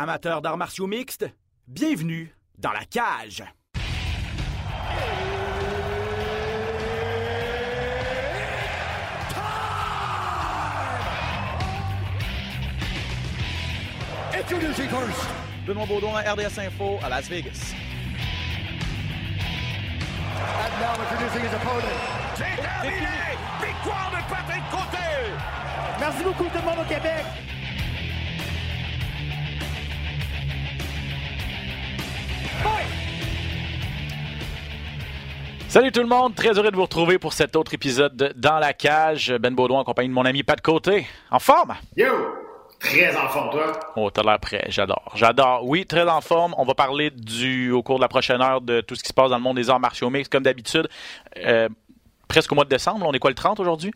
Amateurs d'arts martiaux mixtes, bienvenue dans la cage. Introducing first. Benoît Baudouin, RDS Info à Las Vegas. And now introducing his opponent. C'est terminé! Victoire de Patrick Côté! Merci beaucoup tout le monde au Québec. Salut tout le monde, très heureux de vous retrouver pour cet autre épisode de Dans la cage. Ben Baudouin en compagnie de mon ami Pat Côté. En forme? Yo! Très en forme, toi. Oh, t'as l'air prêt, j'adore. J'adore. Oui, très en forme. On va parler du, au cours de la prochaine heure de tout ce qui se passe dans le monde des arts martiaux mixtes, comme d'habitude. Euh, presque au mois de décembre. On est quoi le 30 aujourd'hui?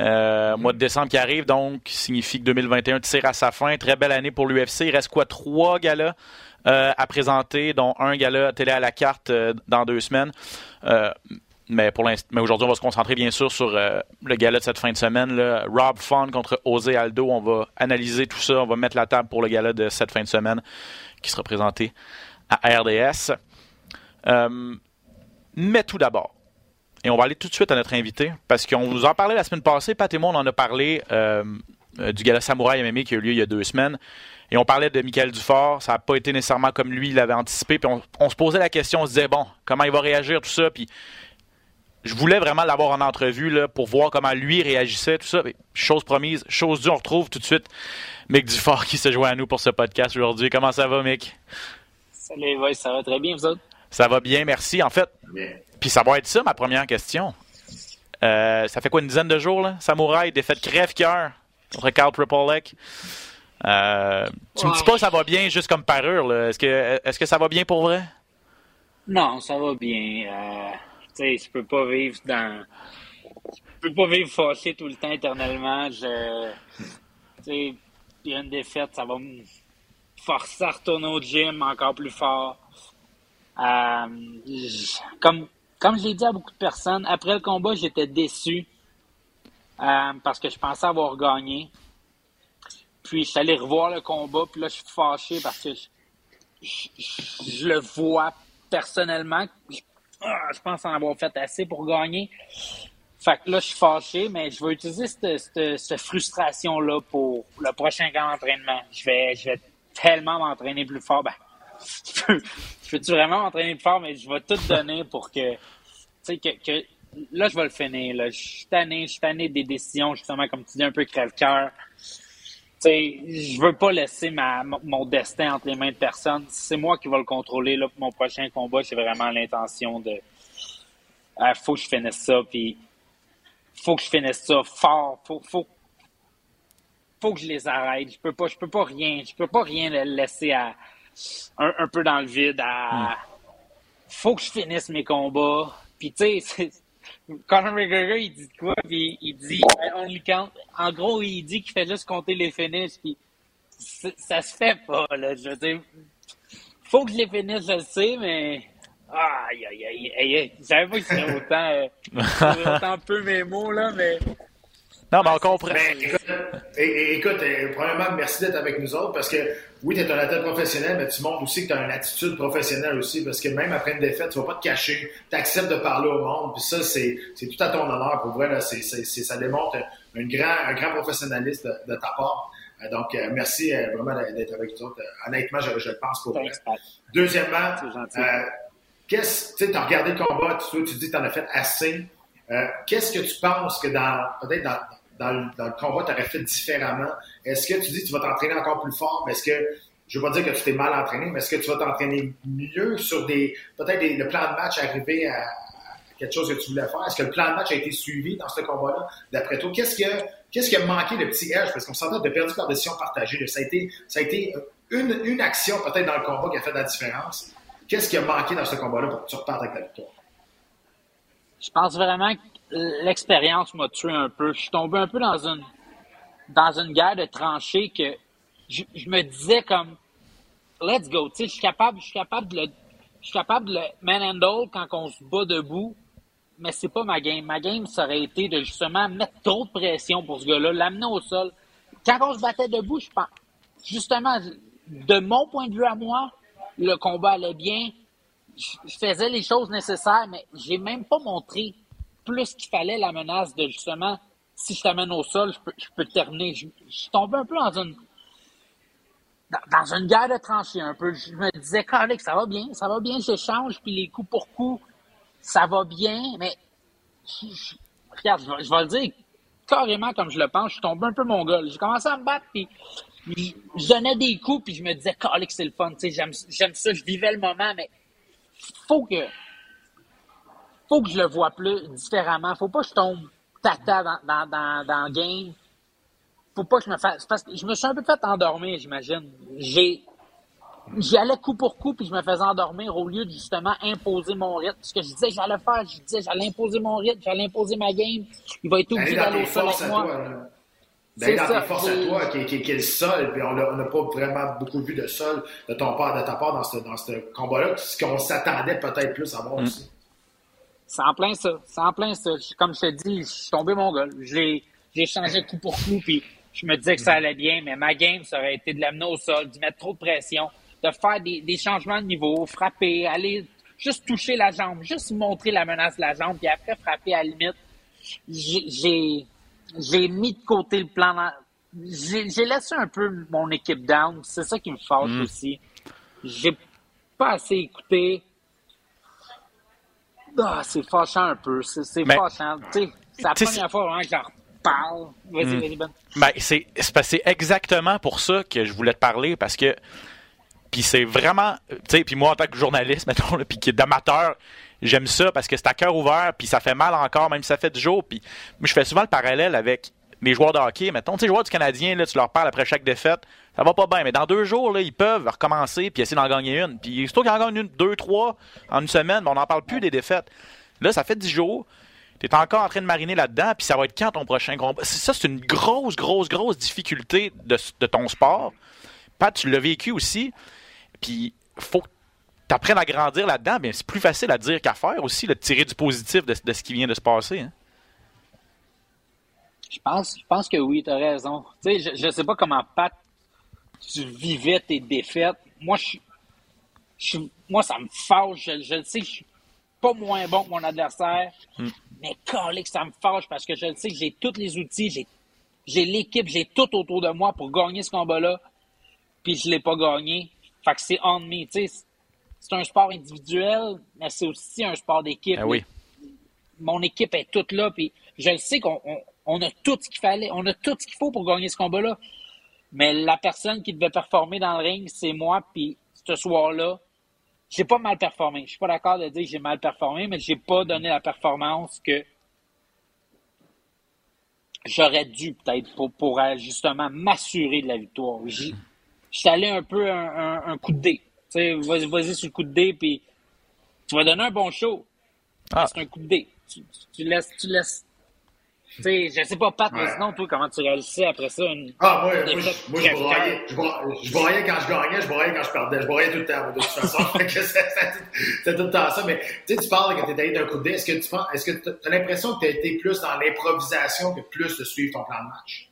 Euh, Mois de décembre qui arrive, donc signifie que 2021 tire à sa fin. Très belle année pour l'UFC. Il reste quoi? Trois galas? Euh, à présenter, dont un gala télé à la carte euh, dans deux semaines. Euh, mais pour mais aujourd'hui, on va se concentrer bien sûr sur le gala de cette fin de semaine. Là. Rob Fun contre José Aldo. On va analyser tout ça. On va mettre la table pour le gala de cette fin de semaine qui sera présenté à RDS. Mais tout d'abord, et on va aller tout de suite à notre invité, parce qu'on vous en parlait la semaine passée, Pat et moi, on en a parlé du gala Samouraï MMA qui a eu lieu il y a deux semaines. Et on parlait de Michael Dufort, ça n'a pas été nécessairement comme lui, il l'avait anticipé. Puis on, on se posait la question, on se disait, bon, comment il va réagir, tout ça. Puis je voulais vraiment l'avoir en entrevue là, pour voir comment lui réagissait, tout ça. Mais chose promise, chose due, on retrouve tout de suite Mick Dufort qui se joint à nous pour ce podcast aujourd'hui. Comment ça va, Mick? Salut, ouais, ça va très bien, vous autres? Ça va bien, merci. En fait, puis ça va être ça ma première question. Euh, ça fait quoi, une dizaine de jours, là? Samouraï, défaite crève-cœur contre Carl. Euh, tu me dis pas que ça va bien juste comme parure, là. Est-ce que, est-ce que ça va bien pour vrai? Non, ça va bien. Euh, tu sais, je peux pas vivre dans. Je peux pas vivre fâché tout le temps éternellement. Je. Tu sais, il y a une défaite, ça va me forcer à retourner au gym encore plus fort. Euh, comme, comme je l'ai dit à beaucoup de personnes, après le combat, j'étais déçu euh, parce que je pensais avoir gagné. Puis je suis allé revoir le combat, puis là, je suis fâché parce que je, le vois personnellement. Je, ah, je pense en avoir fait assez pour gagner. Fait que là, je suis fâché, mais je vais utiliser cette, frustration-là pour le prochain camp d'entraînement. Je vais, je vais tellement m'entraîner plus fort. Ben, je peux, peux-tu vraiment m'entraîner plus fort, mais je vais tout donner pour que, tu sais, que, que, là, je vais le finir, là. Je suis tanné, je suis tanné des décisions, justement, comme tu dis, un peu crève-cœur. Je veux pas laisser ma, mon- destin entre les mains de personne. C'est moi qui vais le contrôler, là, pour mon prochain combat. J'ai vraiment l'intention de, ah, faut que je finisse ça, puis faut que je finisse ça fort. Faut, faut, faut que je les arrête. Je peux pas, je peux pas rien, je peux pas rien laisser à, un, un peu dans le vide. À, faut que je finisse mes combats. Puis tu sais, Conor McGregor, il dit quoi? Puis il dit I only count. En gros, il dit qu'il fait juste compter les finishes. Puis ça se fait pas, là. Je veux dire, faut que je les finisse, je le sais, mais. Aïe, aïe, aïe, aïe, aïe. Je savais pas que c'était autant, euh, autant peu mes mots, là, mais. Non, mais on comprend. Ben, écoute, écoute, euh, premièrement, merci d'être avec nous autres parce que oui, tu es un athlète professionnel, mais tu montres aussi que tu as une attitude professionnelle aussi parce que même après une défaite, tu vas pas te cacher, tu acceptes de parler au monde. Puis ça, c'est c'est tout à ton honneur pour vrai. Là, c'est c'est- c'est- ça démontre un grand, un grand professionnalisme de, de ta part. Euh, donc, euh, merci euh, vraiment d'être avec nous autres. Honnêtement, je, je le pense pour vrai. Deuxièmement, euh, qu'est-ce, tu sais, t'as regardé le combat, tu, tu dis que t'en as fait assez. Euh, qu'est-ce que tu penses que dans, peut-être dans, dans, le, combat, tu aurais fait différemment? Est-ce que tu dis que tu vas t'entraîner encore plus fort? Est-ce que, je veux pas dire que tu t'es mal entraîné, mais est-ce que tu vas t'entraîner mieux sur des, peut-être le plan de match arrivé à, quelque chose que tu voulais faire? Est-ce que le plan de match a été suivi dans ce combat-là? D'après toi, qu'est-ce que, qu'est-ce qui a manqué le petit edge? Parce qu'on s'entend de perdu par décision partagée. Ça a été, ça a été une, une action peut-être dans le combat qui a fait la différence. Qu'est-ce qui a manqué dans ce combat-là pour que tu repartes avec la victoire? Je pense vraiment l'expérience m'a tué un peu. Je suis tombé un peu dans une dans une guerre de tranchées que je, me disais comme let's go, tu sais, je suis capable, je suis capable de le je suis capable de le manhandle quand on se bat debout, mais c'est pas ma game. Ma game, ça aurait été de justement mettre trop de pression pour ce gars-là, l'amener au sol. Quand on se battait debout, je pense, justement, de mon point de vue à moi, le combat allait bien. Je faisais les choses nécessaires, mais j'ai même pas montré plus qu'il fallait la menace de justement, si je t'amène au sol, je peux, je peux terminer. Je, je tombé un peu dans une dans, une guerre de tranchées un peu. Je me disais, Alex, ça va bien, ça va bien, j'échange, puis les coups pour coups, ça va bien, mais regarde, je, vais le dire carrément comme je le pense, je suis tombé un peu mon gars. J'ai commencé à me battre, puis je donnais des coups, puis je me disais, Alex, c'est le fun, j'aime ça, je vivais le moment, mais faut que faut que je le vois plus différemment. Faut pas que je tombe tata dans, dans, dans, dans le game faut pas que je me fasse. Parce que je me suis un peu fait endormir, j'imagine. J'ai. J'y allais coup pour coup, puis je me faisais endormir au lieu de justement imposer mon rythme. Ce que je disais, j'allais faire, je disais, j'allais imposer mon rythme, j'allais imposer ma game. Il va être obligé d'aller au sol avec moi. D'aller dans tes forces à toi, qui, qui, qui, est le sol, puis on n'a pas vraiment beaucoup vu de sol de ton part, de ta part dans ce, dans ce combat-là, ce qu'on s'attendait peut-être plus à voir mm. aussi. C'est en plein ça, c'est en plein ça. Comme je te dis, je suis tombé mon gars. J'ai changé coup pour coup, puis je me disais que ça allait bien, mais ma game, ça aurait été de l'amener au sol, d'y mettre trop de pression, de faire des, des, changements de niveau, frapper, aller juste toucher la jambe, juste montrer la menace de la jambe, puis après frapper à la limite. J'ai j'ai mis de côté le plan. J'ai laissé un peu mon équipe down. C'est ça qui me fâche mm. aussi. J'ai pas assez écouté. Ah, c'est fâchant un peu. C'est fâchant. C'est la première fois vraiment que j'en parle. Vas-y, hmm. vas-y, Ben. Ben, c'est, exactement pour ça que je voulais te parler, parce que. Puis c'est vraiment. Tu sais, puis moi, en tant que journaliste, mettons, puis d'amateur, j'aime ça parce que c'est à cœur ouvert, puis ça fait mal encore, même si ça fait du jour. Puis moi, je fais souvent le parallèle avec les joueurs de hockey. Mettons, tu sais, joueurs du Canadien, là, tu leur parles après chaque défaite, ça va pas bien. Mais dans deux jours, là, ils peuvent recommencer puis essayer d'en gagner une. Puis surtout qu'ils en gagnent une, deux, trois en une semaine, on n'en parle plus des défaites. Là, ça fait dix jours. Tu es encore en train de mariner là-dedans, puis ça va être quand ton prochain combat? Ça, c'est une grosse, grosse, grosse difficulté de, ton sport. Pat, tu l'as vécu aussi. Puis, faut que tu apprennes à grandir là-dedans. Bien, c'est plus facile à dire qu'à faire aussi, de tirer du positif de, ce qui vient de se passer. Hein. Je pense, je pense que oui, tu as raison. Tu sais, je ne sais pas comment, Pat, tu vivais tes défaites. Moi, je, moi ça me fâche. Je, je le sais, je suis pas moins bon que mon adversaire. Hmm. Mais que ça me fâche parce que je le sais que j'ai tous les outils, j'ai, j'ai l'équipe, j'ai tout autour de moi pour gagner ce combat-là. Puis je l'ai pas gagné. Fait que c'est on me. Tu sais, c'est un sport individuel, mais c'est aussi un sport d'équipe. Ah oui. Mon équipe est toute là, puis je le sais qu'on on, a tout ce qu'il fallait, on a tout ce qu'il faut pour gagner ce combat-là. Mais la personne qui devait performer dans le ring, c'est moi, puis ce soir-là, j'ai pas mal performé. Je suis pas d'accord de dire que j'ai mal performé, mais j'ai pas donné la performance que j'aurais dû peut-être pour, pour justement m'assurer de la victoire. Je suis allé un peu un, coup de dé. Vas-y vas sur le coup de dé, puis tu vas donner un bon show. Ah. C'est un coup de dé. Tu, tu, laisses, tu laisses sais, je sais pas, Pat, mais sinon, toi, comment tu réalisais après ça une. Ah, moi, moi, je, moi je, broyais, je, broyais, quand je gagnais, je broyais quand je perdais. Je broyais tout le temps, de toute façon. c'est tout le temps ça. Mais tu sais, tu parles quand tu es allé d'un coup de dé. Est-ce que tu penses, est-ce que tu as l'impression que tu as été plus dans l'improvisation que plus de suivre ton plan de match?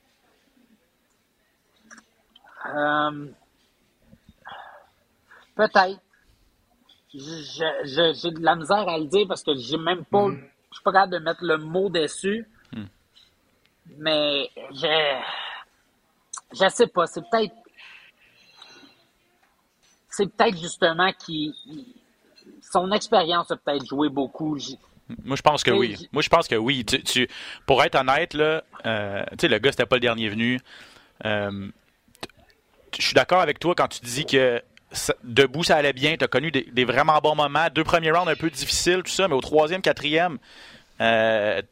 Euh, Peut-être. J'ai de la misère à le dire parce que j'ai même pas. Mm-hmm. Je suis pas capable de mettre le mot dessus. Mais je. Je sais pas, c'est peut-être. C'est peut-être justement qui. Son expérience a peut-être joué beaucoup. Moi, je pense que oui. Moi, je pense que oui. Tu, pour être honnête, là, euh, tu sais, le gars, c'était pas le dernier venu. Euh, je suis d'accord avec toi quand tu dis que debout, ça allait bien. Tu as connu des, des, vraiment bons moments. Deux premiers rounds un peu difficiles, tout ça, mais au troisième, quatrième, euh,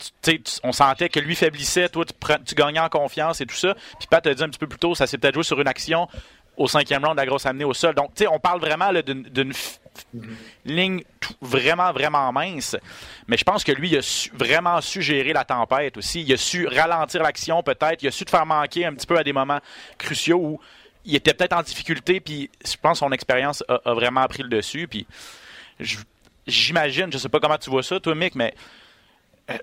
on sentait que lui faiblissait, toi tu, gagnais en confiance et tout ça. Puis Pat a dit un petit peu plus tôt, ça s'est peut-être joué sur une action au cinquième round, la grosse amenée au sol. Donc, tu sais, on parle vraiment d'une ligne vraiment, vraiment mince. Mais je pense que lui, il a vraiment su gérer la tempête aussi. Il a su ralentir l'action peut-être. Il a su te faire manquer un petit peu à des moments cruciaux où il était peut-être en difficulté. Puis je pense que son expérience a, a, vraiment pris le dessus. Puis j'imagine, je sais pas comment tu vois ça, toi, Mick, mais euh,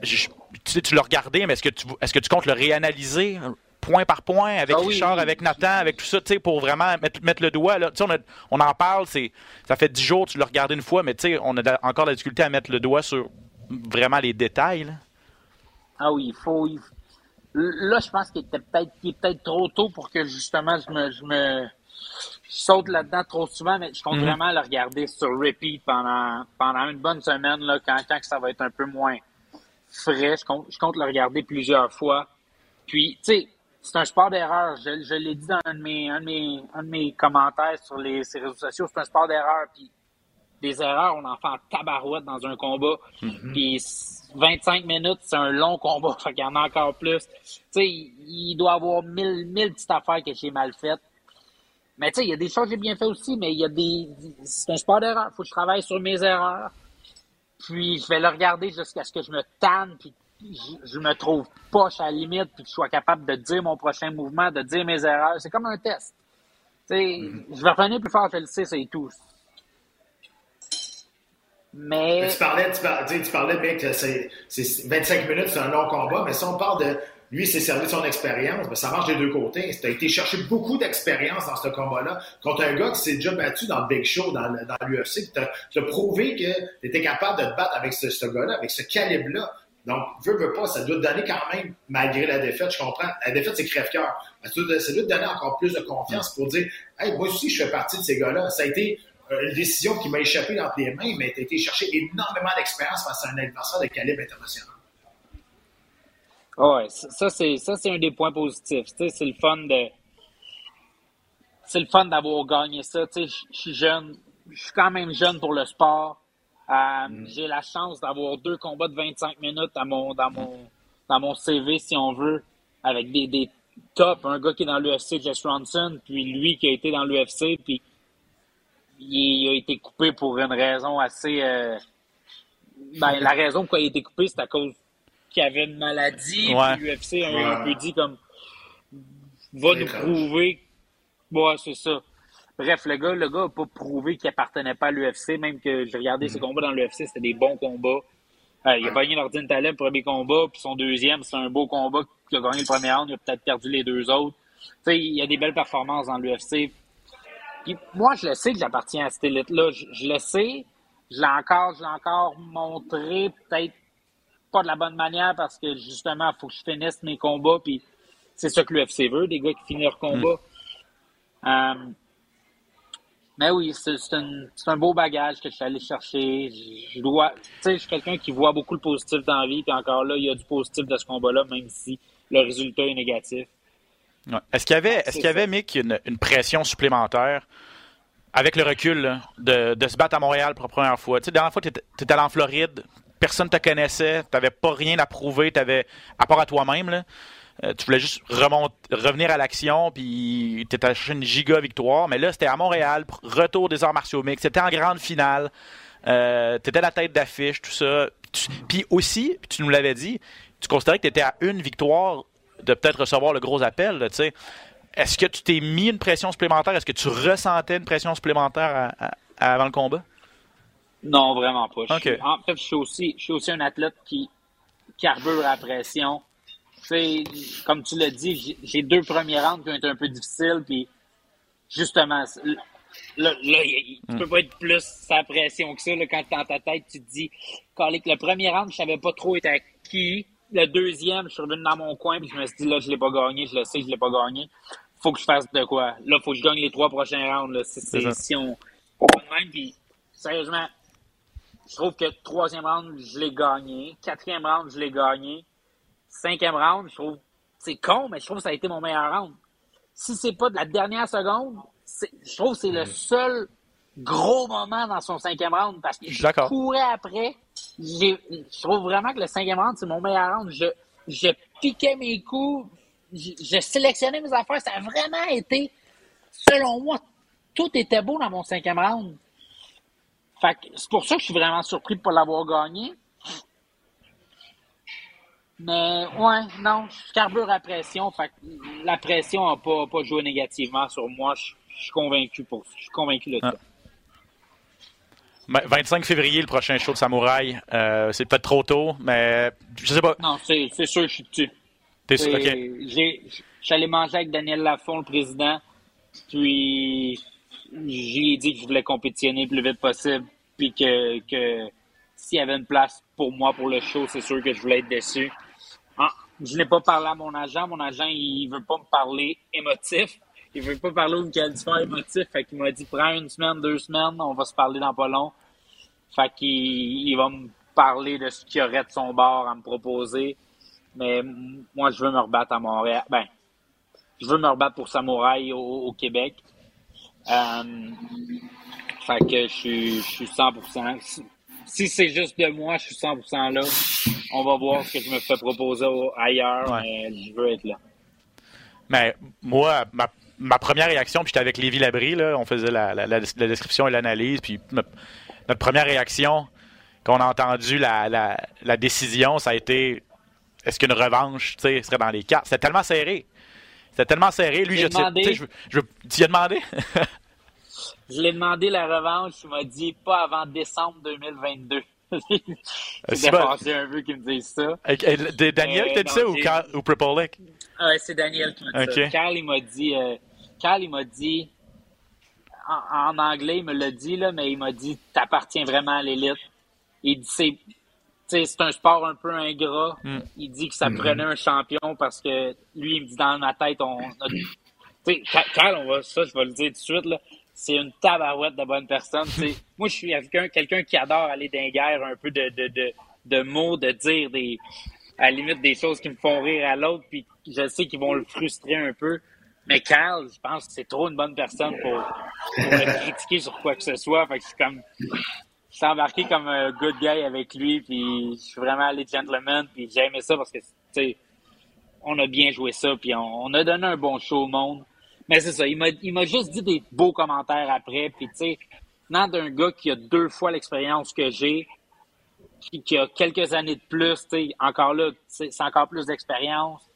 tu, tu l'as regardé, mais est-ce que tu, est-ce que tu comptes le réanalyser point par point, avec Ah oui, Richard, oui. avec Nathan, avec tout ça, tu sais, pour vraiment mettre, mettre le doigt. Là? On, a- on en parle, c'est, ça fait dix jours, tu l'as regardé une fois, mais tu sais, on a encore la difficulté à mettre le doigt sur vraiment les détails. là. Ah oui, il faut. il- Là, je pense qu'il était peut-être est peut-être trop tôt pour que justement je me je me je saute là-dedans trop souvent, mais je compte Mhm. vraiment le regarder sur repeat pendant pendant une bonne semaine là, quand, quand que ça va être un peu moins frais. Je compte, je compte le regarder plusieurs fois. Puis, tu sais, c'est un sport d'erreur. Je, je l'ai dit dans un de mes, un de mes, un de mes commentaires sur les, ces réseaux sociaux, c'est un sport d'erreur. Puis, des erreurs, on en fait en tabarouette dans un combat. Puis 25 minutes, c'est un long combat, fait qu'il y en a encore plus. Tu sais, il, il doit y avoir mille, mille petites affaires que j'ai mal faites. Mais tu sais, il y a des choses que j'ai bien fait aussi, mais il y a des... C'est un sport d'erreur. faut que je travaille sur mes erreurs. Puis je vais le regarder jusqu'à ce que je me tanne, puis je, je me trouve poche à la limite, puis que je sois capable de dire mon prochain mouvement, de dire mes erreurs. C'est comme un test. Tu sais, je vais revenir plus fort, je le sais, c'est tout. Mais... Mais tu parlais, tu parlais, tu parlais, mec, que c'est 25 minutes, c'est un long combat, mais si on parle de lui, c'est servi de son expérience, ben, ça marche des deux côtés. Tu as été chercher beaucoup d'expérience dans ce combat-là contre un gars qui s'est déjà battu dans le Big Show, dans, dans l'UFC, tu as prouvé que tu capable de te battre avec ce, gars-là, avec ce calibre-là. Donc, veux, veux pas, ça doit te donner quand même, malgré la défaite, je comprends. La défaite, c'est crève-cœur. Ça doit, te donner encore plus de confiance pour dire, hey, moi aussi, je fais partie de ces gars-là. Ça a été euh, une décision qui m'a échappé entre les mains, mais tu as été chercher énormément d'expérience face à un adversaire de calibre international. Ouais, ça c'est ça c'est un des points positifs. Tu sais, c'est le fun de c'est le fun d'avoir gagné ça. Tu sais, je suis jeune, je suis quand même jeune pour le sport. Euh, J'ai la chance d'avoir deux combats de 25 minutes à mon dans mon dans mon CV si on veut, avec des des tops, un gars qui est dans l'UFC, Jess Ronson, puis lui qui a été dans l'UFC, puis il a été coupé pour une raison assez euh, ben, la raison pourquoi il a été coupé, c'est à cause qu'il avait une maladie. Ouais. Puis l'UFC a Ouais. un peu dit comme va nous prouver. Ouais, c'est ça. Bref, le gars, le gars n'a pas prouvé qu'il appartenait pas à l'UFC, même que j'ai regardé ses combats dans l'UFC, c'était des bons combats. Euh, il a gagné l'Ordine Taleb le premier combat, puis son deuxième, c'est un beau combat. Il a gagné le premier round, il a peut-être perdu les deux autres. Tu sais, il y a des belles performances dans l'UFC. Moi, je le sais que j'appartiens à cette élite-là. Je, je le sais. Je l'ai encore, je l'ai encore montré, peut-être pas de la bonne manière parce que justement, il faut que je finisse mes combats. Puis c'est ça que l'UFC veut, des gars qui finissent leur combat. Euh, mais oui, c'est un, beau bagage que je suis allé chercher. Je, je dois, tu sais, je suis quelqu'un qui voit beaucoup le positif dans la vie. Puis encore là, il y a du positif de ce combat-là, même si le résultat est négatif. Ouais. Est-ce qu'il y avait, est-ce C'est qu'il y avait. Mick, une, une pression supplémentaire avec le recul là, de, de se battre à Montréal pour la première fois? Tu sais, la dernière fois, tu étais allé en Floride, personne ne te connaissait, tu n'avais pas rien à prouver, t'avais, à part à toi-même. Euh, tu voulais juste revenir à l'action, puis tu étais chercher une giga victoire. Mais là, c'était à Montréal, retour des arts martiaux mixtes, c'était en grande finale. Euh, tu étais la tête d'affiche, tout ça. Puis aussi, tu nous l'avais dit, tu considérais que tu étais à une victoire de peut-être recevoir le gros appel. tu sais. Est-ce que tu t'es mis une pression supplémentaire? Est-ce que tu ressentais une pression supplémentaire avant le combat? Non, vraiment pas. Je Ok. suis- en fait, je suis aussi, je suis aussi un athlète qui carbure à la pression. Tu comme tu l'as dit, j'ai- deux premiers rounds qui ont été un peu difficiles, puis justement, là, là, il- tu peux pas être plus sa pression que ça. Là, quand t'es dans ta tête, tu te dis, Calique, le premier round, je savais pas trop était à qui. Le deuxième, je suis revenu dans mon coin, puis je me suis dit, là, je l'ai pas gagné, je le sais, je l'ai pas gagné. Faut que je fasse de quoi. Là, faut que je gagne les trois prochains rounds. Là. C'est- ça. si on. même, puis sérieusement, je trouve que troisième round, je l'ai gagné. Quatrième round, je l'ai gagné. Cinquième round, je trouve, c'est con, mais je trouve que ça a été mon meilleur round. Si c'est pas de la dernière seconde, je trouve que c'est le seul gros moment dans son cinquième round parce que Je courais après. Je trouve vraiment que le cinquième round, c'est mon meilleur round. Je, je piquais mes coups, je, je sélectionnais mes affaires. Ça a vraiment été, selon moi, tout était beau dans mon cinquième round. Fait que c'est pour ça que je suis vraiment surpris de ne pas l'avoir gagné. Mais ouais, non, je carbure à pression. Fait que la pression n'a pas, pas joué négativement sur moi. Je, je suis convaincu pour je suis convaincu de ça. Ah. Ben, 25 février, le prochain show de Samouraï. Euh, c'est peut-être trop tôt, mais je sais pas. Non, c'est sûr que je suis dessus. T'es sûr? OK. J'ai- J'allais manger avec Daniel Lafont, le président, puis j'ai dit que je voulais compétitionner le plus vite possible, puis que, que s'il y avait une place pour moi pour le show, c'est sûr que je voulais être dessus. Ah, je n'ai pas parlé à mon agent. Mon agent, il veut pas me parler émotif. Il veut pas parler au Michael Dufort émotif. Fait qu'il m'a dit, prends une semaine, deux semaines, on va se parler dans pas long. Fait qu'il il va me parler de ce qu'il aurait de son bord à me proposer. Mais moi, je veux me rebattre à Montréal. Ben, je veux me rebattre pour Samouraï au, au Québec. Euh, fait que je suis, je suis 100%. Si, si c'est juste de moi, je suis 100% là. On va voir ce que je me fais proposer ailleurs, Ouais. mais je veux être là. Mais moi, ma, ma première réaction, puis j'étais avec Lévi Labrie, là, on faisait la, la- la- la description et l'analyse, puis notre, notre première réaction, quand on a entendu la, la- la décision, ça a été est-ce qu'une revanche serait dans les cartes? C'était tellement serré. C'était tellement serré. Lui, je je je Tu y as demandé? Je l'ai demandé la revanche, il m'a dit pas avant décembre 2022. c'est C'était bon. fâché un peu qu'il me dise ça. Avec- euh, de- Daniel, Euh, t'as dit ça ou, Carl- ou Pripolek Ouais, c'est Daniel qui m'a dit Ok. ça. Carl, il m'a dit, euh, Carl, il m'a dit, en, en anglais, il me l'a dit, là, mais il m'a dit, t'appartiens vraiment à l'élite. Il dit, c'est, c'est un sport un peu ingrat. Mm. Il dit que ça prenait un champion parce que lui, il me dit, dans ma tête, on Carl, on va, ça, je vais le dire tout de suite, là. C'est une tabarouette de bonne personne. tu sais. Moi, je suis quelqu'un, quelqu'un qui adore aller dans les guerres, un peu de, de, de, de mots, de dire des, à la limite des choses qui me font rire à l'autre, puis je sais qu'ils vont le frustrer un peu. Mais Carl, je pense que c'est trop une bonne personne pour, pour me critiquer sur quoi que ce soit. Fait que je suis comme, je suis embarqué comme un good guy avec lui, puis je suis vraiment allé gentleman, puis j'ai aimé ça parce que, tu sais, on a bien joué ça, puis on, on a donné un bon show au monde. Mais c'est ça, il m'a, juste dit des beaux commentaires après, puis tu sais, venant d'un gars qui a deux fois l'expérience que j'ai, qui, qui a quelques années de plus, tu sais, encore là, c'est encore plus d'expérience.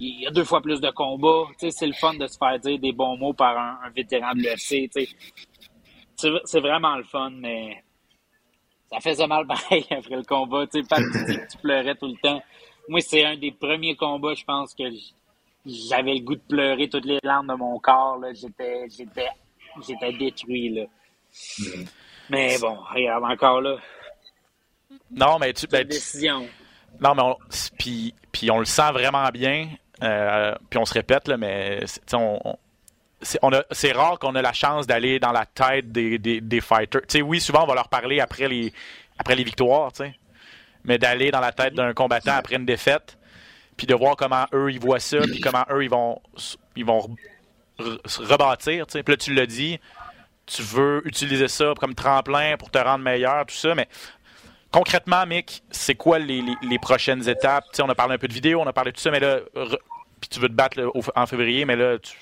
Il y a deux fois plus de combats. Tu sais, c'est le fun de se faire dire des bons mots par un, vétéran de l'UFC. tu sais. C'est vraiment le fun, mais ça faisait mal pareil après le combat. Tu sais, tu tu pleurais tout le temps. Moi, c'est un des premiers combats, je pense, que j'avais le goût de pleurer toutes les larmes de mon corps. J'étais j'étais j'étais détruit. Là. Mais bon, regarde, encore là, Non, mais tu. ben, tu- décision. Non, mais on, puis, puis on le sent vraiment bien. euh, puis on se répète, là, mais on, on- c'est, a- rare qu'on ait la chance d'aller dans la tête des, des, des fighters. Tu sais, oui, souvent, on va leur parler après les, après les victoires. Mais d'aller dans la tête d'un combattant après une défaite, puis de voir comment eux, ils voient ça, puis comment eux, ils vont, ils vont se rebâtir. Puis là, tu l'as dit, tu veux utiliser ça comme tremplin pour te rendre meilleur, tout ça, mais concrètement, Mick, c'est quoi les, les- les prochaines étapes? On a parlé un peu de vidéo, on a parlé de tout ça, mais là, puis tu veux te battre là, au- en février, mais là, tu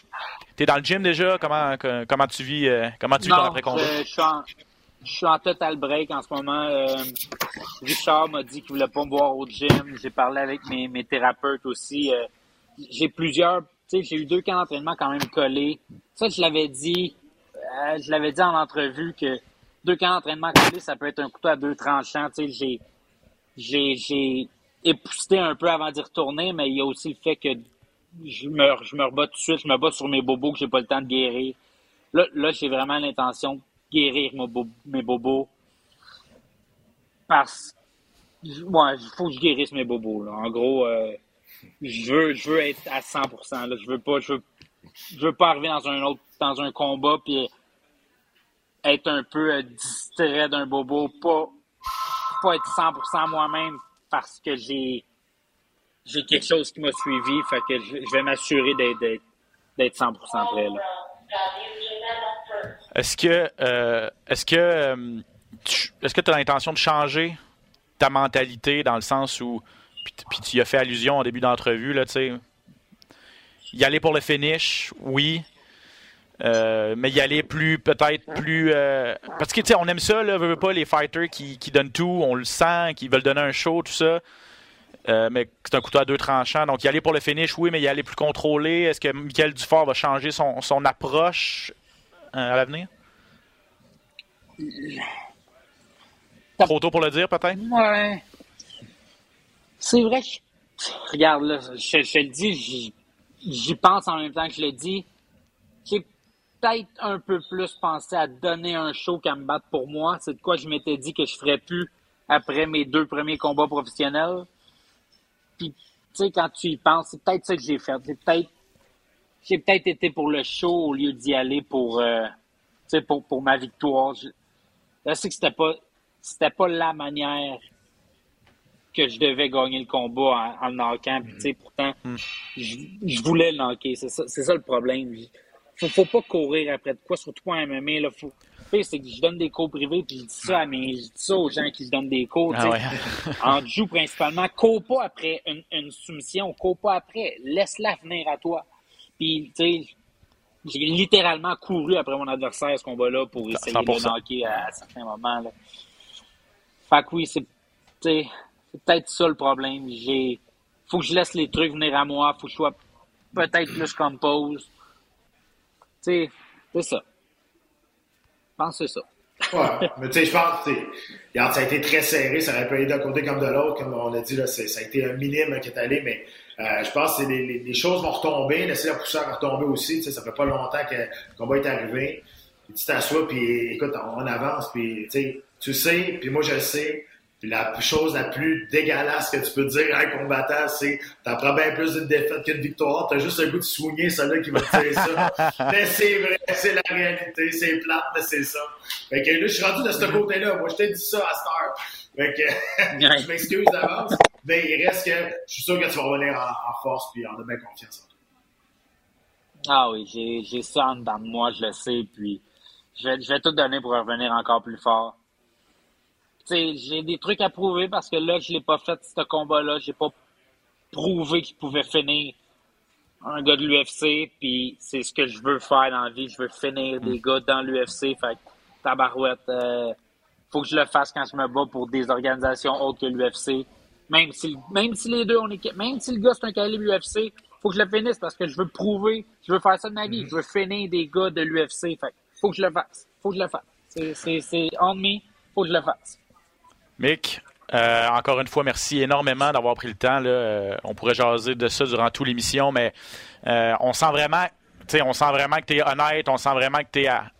es dans le gym déjà? Comment, comment tu vis, euh, comment tu vis ton après-combat? je, je je suis en total break en ce moment. Euh, Richard m'a dit qu'il voulait pas me voir au gym. J'ai parlé avec mes, mes thérapeutes aussi. Euh, j'ai plusieurs, tu sais, j'ai eu deux camps d'entraînement quand même collés. Ça, je l'avais dit, euh, je l'avais dit en entrevue que deux camps d'entraînement collés, ça peut être un couteau à deux tranchants. Tu sais, j'ai, j'ai, j'ai épousseté un peu avant d'y retourner, mais il y a aussi le fait que je me, je me rebats tout de suite, je me bats sur mes bobos que j'ai pas le temps de guérir. Là, là j'ai vraiment l'intention guérir mes, mes bobos. Parce ouais, il faut que je guérisse mes bobos. Là. En gros, euh, je veux je veux être à 100%. Là. Je veux pas je veux, je veux pas arriver dans un autre dans un combat puis être un peu euh, distrait d'un bobo, pas pas être 100% moi-même parce que j'ai j'ai quelque chose qui m'a suivi, fait que je, vais m'assurer d'être 100% prêt là. Est-ce que euh, est-ce que euh, tu, est-ce que as l'intention de changer ta mentalité dans le sens où puis, tu y as fait allusion au début d'entrevue là, tu sais y aller pour le finish, oui. Euh, mais y aller plus peut-être plus parce que tu sais on aime ça là, pas les fighters qui, donnent tout, on le sent, qui veulent donner un show tout ça. Mais c'est un couteau à deux tranchants. Donc, y aller pour le finish, oui, mais y aller plus contrôlé. Est-ce que Michael Dufort va changer son, approche à l'avenir? Trop tôt pour le dire, peut-être? Ouais. C'est vrai que regarde, là, je, je le dis, j'y pense en même temps que je le dis. J'ai peut-être un peu plus pensé à donner un show qu'à me battre pour moi. C'est de quoi je m'étais dit que je ferais plus après mes deux premiers combats professionnels. Puis, tu sais, quand tu y penses, c'est peut-être ça que j'ai fait. C'est peut-être, j'ai peut-être été pour le show au lieu d'y aller pour, euh, pour, pour ma victoire. Je, je sais que c'était pas, c'était pas la manière que je devais gagner le combat en, en le knockant. Puis, tu sais, pourtant, mm. je, je, voulais le knocker. C'est ça, ça le problème. Faut, faut pas courir après de quoi, surtout en MMA. Là, faut, c'est que je donne des cours privés, puis je dis ça à mes, je dis ça aux gens qui se donnent des cours. Ah ouais. en joue principalement, cours pas après une, une soumission, cours pas après, laisse-la venir à toi. Puis, tu sais, j'ai littéralement couru après mon adversaire ce combat-là pour essayer 100%. de knocker à, à, certains moments. Là. Fait que oui, c'est peut-être ça le problème. J'ai faut que je laisse les trucs venir à moi, faut que je sois peut-être plus compose. Tu sais, c'est ça. Je pense que c'est ça. ouais, mais tu sais, je pense que ça a été très serré, ça aurait pu aller d'un côté comme de l'autre, comme on a dit, là, ça a été un minime qui est allé, mais euh, je pense que les, les, les, choses vont retomber, laisser la poussière retomber aussi, tu sais, ça fait pas longtemps que le combat est arrivé, puis tu t'assois, puis écoute, on, on avance, puis tu sais, puis moi je le sais, puis la chose la plus dégueulasse que tu peux dire à un combattant, c'est t'en prends bien plus d'une défaite qu'une victoire. T'as juste un goût de soigner celui qui va te dire ça. mais c'est vrai, c'est la réalité, c'est plate, mais c'est ça. Fait que là, je suis rendu de ce côté-là. Moi, je t'ai dit ça à cette heure. Fait que je m'excuse d'avance. Mais il reste que je suis sûr que tu vas revenir en, en force puis on a bien confiance en toi. Ah oui, j'ai, ça en dedans de moi, je le sais, puis je vais, je vais tout donner pour revenir encore plus fort j'ai des trucs à prouver parce que là, je l'ai pas fait, ce combat-là. J'ai pas prouvé qu'il pouvait finir un gars de l'UFC, puis c'est ce que je veux faire dans la vie. Je veux finir des gars dans l'UFC. Fait tabarouette, euh, faut que je le fasse quand je me bats pour des organisations autres que l'UFC. Même si, même si les deux, on est, même si le gars c'est un calibre UFC, faut que je le finisse parce que je veux prouver, je veux faire ça de ma vie. Je veux finir des gars de l'UFC. Fait faut que je le fasse. Faut que je le fasse. C'est, c'est, c'est on me. Faut que je le fasse. Mick, euh, encore une fois, merci énormément d'avoir pris le temps. Là. Euh, on pourrait jaser de ça durant toute l'émission, mais euh, on sent vraiment. on sent vraiment que tu es honnête, on sent vraiment que tu es à,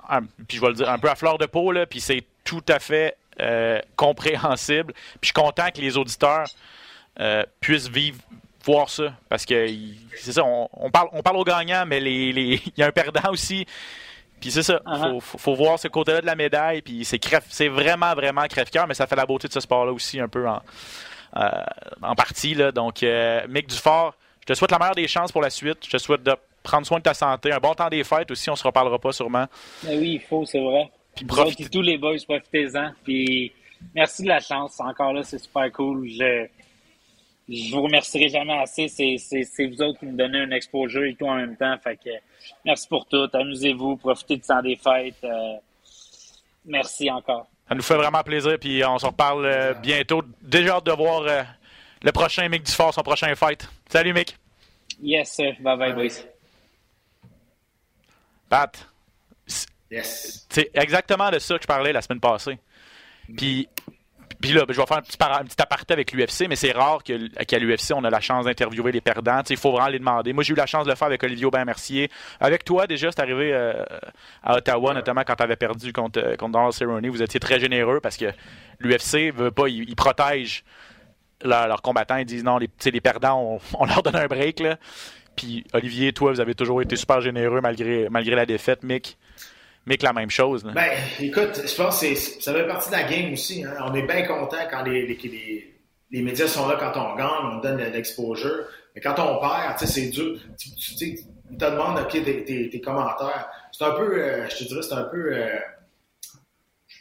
puis je vais le dire, un peu à fleur de peau, là, puis c'est tout à fait compréhensible. Puis je suis content que les auditeurs puissent vivre voir ça. Parce que c'est ça, on, parle, on parle aux gagnants, mais il y a un perdant aussi. Puis c'est ça, il uh-huh. faut, voir ce côté-là de la médaille. Puis c'est, vraiment, vraiment crève-cœur, mais ça fait la beauté de ce sport-là aussi, un peu en, euh, en partie. Là. Donc, euh, Mick Dufort, je te souhaite la meilleure des chances pour la suite. Je te souhaite de prendre soin de ta santé. Un bon temps des fêtes aussi, on se reparlera pas sûrement. Mais oui, il faut, c'est vrai. Puis profitez... tous les boys, profitez-en. Puis merci de la chance. Encore là, c'est super cool. Je je vous remercierai jamais assez. C'est vous autres qui me donnez un exposure et tout en même temps. Fait que merci pour tout. Amusez-vous, profitez du temps des fêtes. Euh, merci encore. Ça nous fait vraiment plaisir, puis on se reparle euh, bientôt. Déjà hâte de voir euh, le prochain Mick Dufort, son prochain fight. Salut Mick. Yes, sir. Bye bye, boys. Pat. Yes. C'est exactement de ça que je parlais la semaine passée. Puis puis là, ben, je vais faire un petit, un petit aparté avec l'UFC, mais c'est rare qu'à l'UFC, on a la chance d'interviewer les perdants. Il faut vraiment les demander. Moi, j'ai eu la chance de le faire avec Olivier Aubin-Mercier. Avec toi, déjà, c'est arrivé euh, à Ottawa, notamment quand tu avais perdu contre, euh, contre Donald Cerrone. Vous étiez très généreux parce que l'UFC veut pas, ils, protègent leurs combattants. Ils disent non, les, les perdants, on, leur donne un break. Là. Puis Olivier, toi, vous avez toujours été super généreux malgré, malgré la défaite, Mick? Mais que la même chose. Ben, écoute, je pense que ça fait partie de la game aussi. Hein. On est bien content quand les, les, les, médias sont là quand on gagne, on donne de l'exposure. Mais quand on perd, tu c'est dur. Tu, tu, ils te demandent okay, tes, tes, commentaires. C'est un peu, euh, je te dirais, c'est un peu. Euh,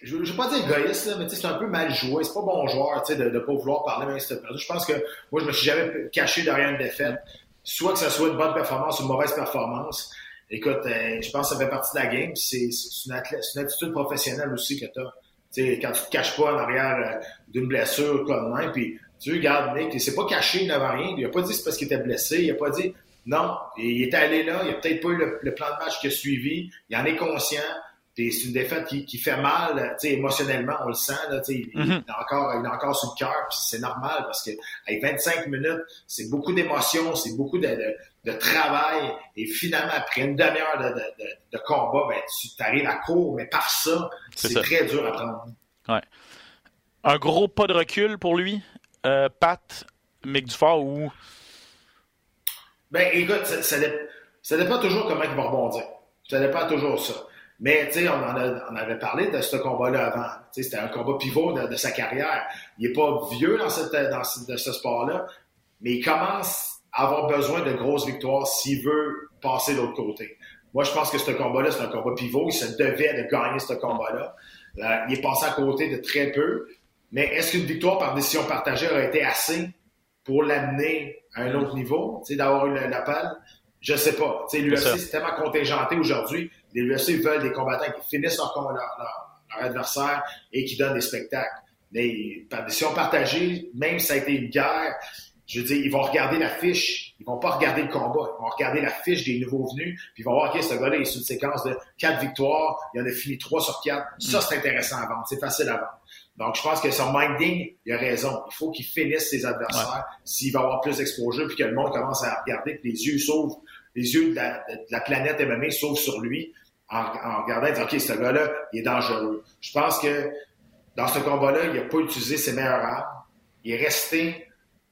je ne veux pas dire égoïste, là, mais c'est un peu mal joué. C'est pas bon joueur de ne pas vouloir parler même si tu. Je pense que moi, je me suis jamais caché derrière une défaite. Soit que ce soit une bonne performance ou une mauvaise performance. Écoute, euh, je pense que ça fait partie de la game. C'est une, une, attitude professionnelle aussi que tu as. quand tu te caches pas en arrière euh, d'une blessure comme même, puis tu regardes Nick, il s'est pas caché, il n'avait rien. Il a pas dit c'est parce qu'il était blessé. Il a pas dit non. Il est allé là, il a peut-être pas eu le, plan de match qui a suivi. Il en est conscient. C'est une défaite qui, qui fait mal, émotionnellement, on le sent. Là, il, il, a encore, il a encore sur le cœur, puis c'est normal parce que avec 25 minutes, c'est beaucoup d'émotions, c'est beaucoup de, de, de travail. Et finalement, après une demi-heure de, de, de, de combat, ben, tu arrives à court, mais par ça, C'est très dur à prendre. Un gros pas de recul pour lui, euh, Pat, Mick Dufort ou? Ben, écoute, ça, ça, ça dépend toujours comment il va rebondir. Ça dépend toujours ça. Mais, tu sais, on, en a- on avait parlé de ce combat-là avant. C'était un combat pivot de, de sa carrière. Il est pas vieux dans, cette, dans ce, de ce sport-là, mais il commence avoir besoin de grosses victoires s'il veut passer de l'autre côté. Moi, je pense que ce combat-là, c'est un combat pivot. Il se devait de gagner ce combat-là. Euh, il est passé à côté de très peu. Mais est-ce qu'une victoire par décision partagée aurait été assez pour l'amener à un autre niveau, d'avoir eu le- l'appel? Je sais pas. L'UFC, c'est tellement contingenté aujourd'hui. Les UFC veulent des combattants qui finissent leur, leur, leur- leur adversaire et qui donnent des spectacles. Mais par décision partagée, même si ça a été une guerre, je veux dire, ils vont regarder la fiche. Ils vont pas regarder le combat. Ils vont regarder la fiche des nouveaux venus. Puis ils vont voir, OK, ce gars-là il est sur une séquence de quatre victoires. Il en a fini trois sur quatre. Ça, c'est intéressant à vendre. C'est facile à vendre. Donc, je pense que son minding, il a raison. Il faut qu'il finisse ses adversaires s'il va avoir plus d'exposure puis que le monde commence à regarder, que les yeux s'ouvrent, les yeux de la, de la planète MMA s'ouvrent sur lui en, en regardant et disant, OK, ce gars-là, il est dangereux. Je pense que dans ce combat-là, il n'a pas utilisé ses meilleures armes. Il est resté,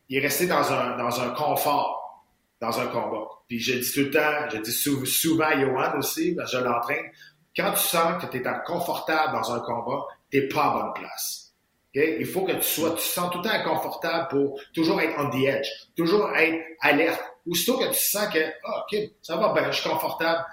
il est resté dans un, dans un confort, dans un combat. Puis je dis tout le temps, je dis sou- souvent à Johan aussi, parce que je l'entraîne, quand tu sens que tu es confortable dans un combat, tu n'es pas à bonne place. Il faut que tu sois, tu te sens tout le temps inconfortable pour toujours être on the edge, toujours être alerte. Aussitôt que tu sens que, ah, OK, ça va bien, je suis confortable,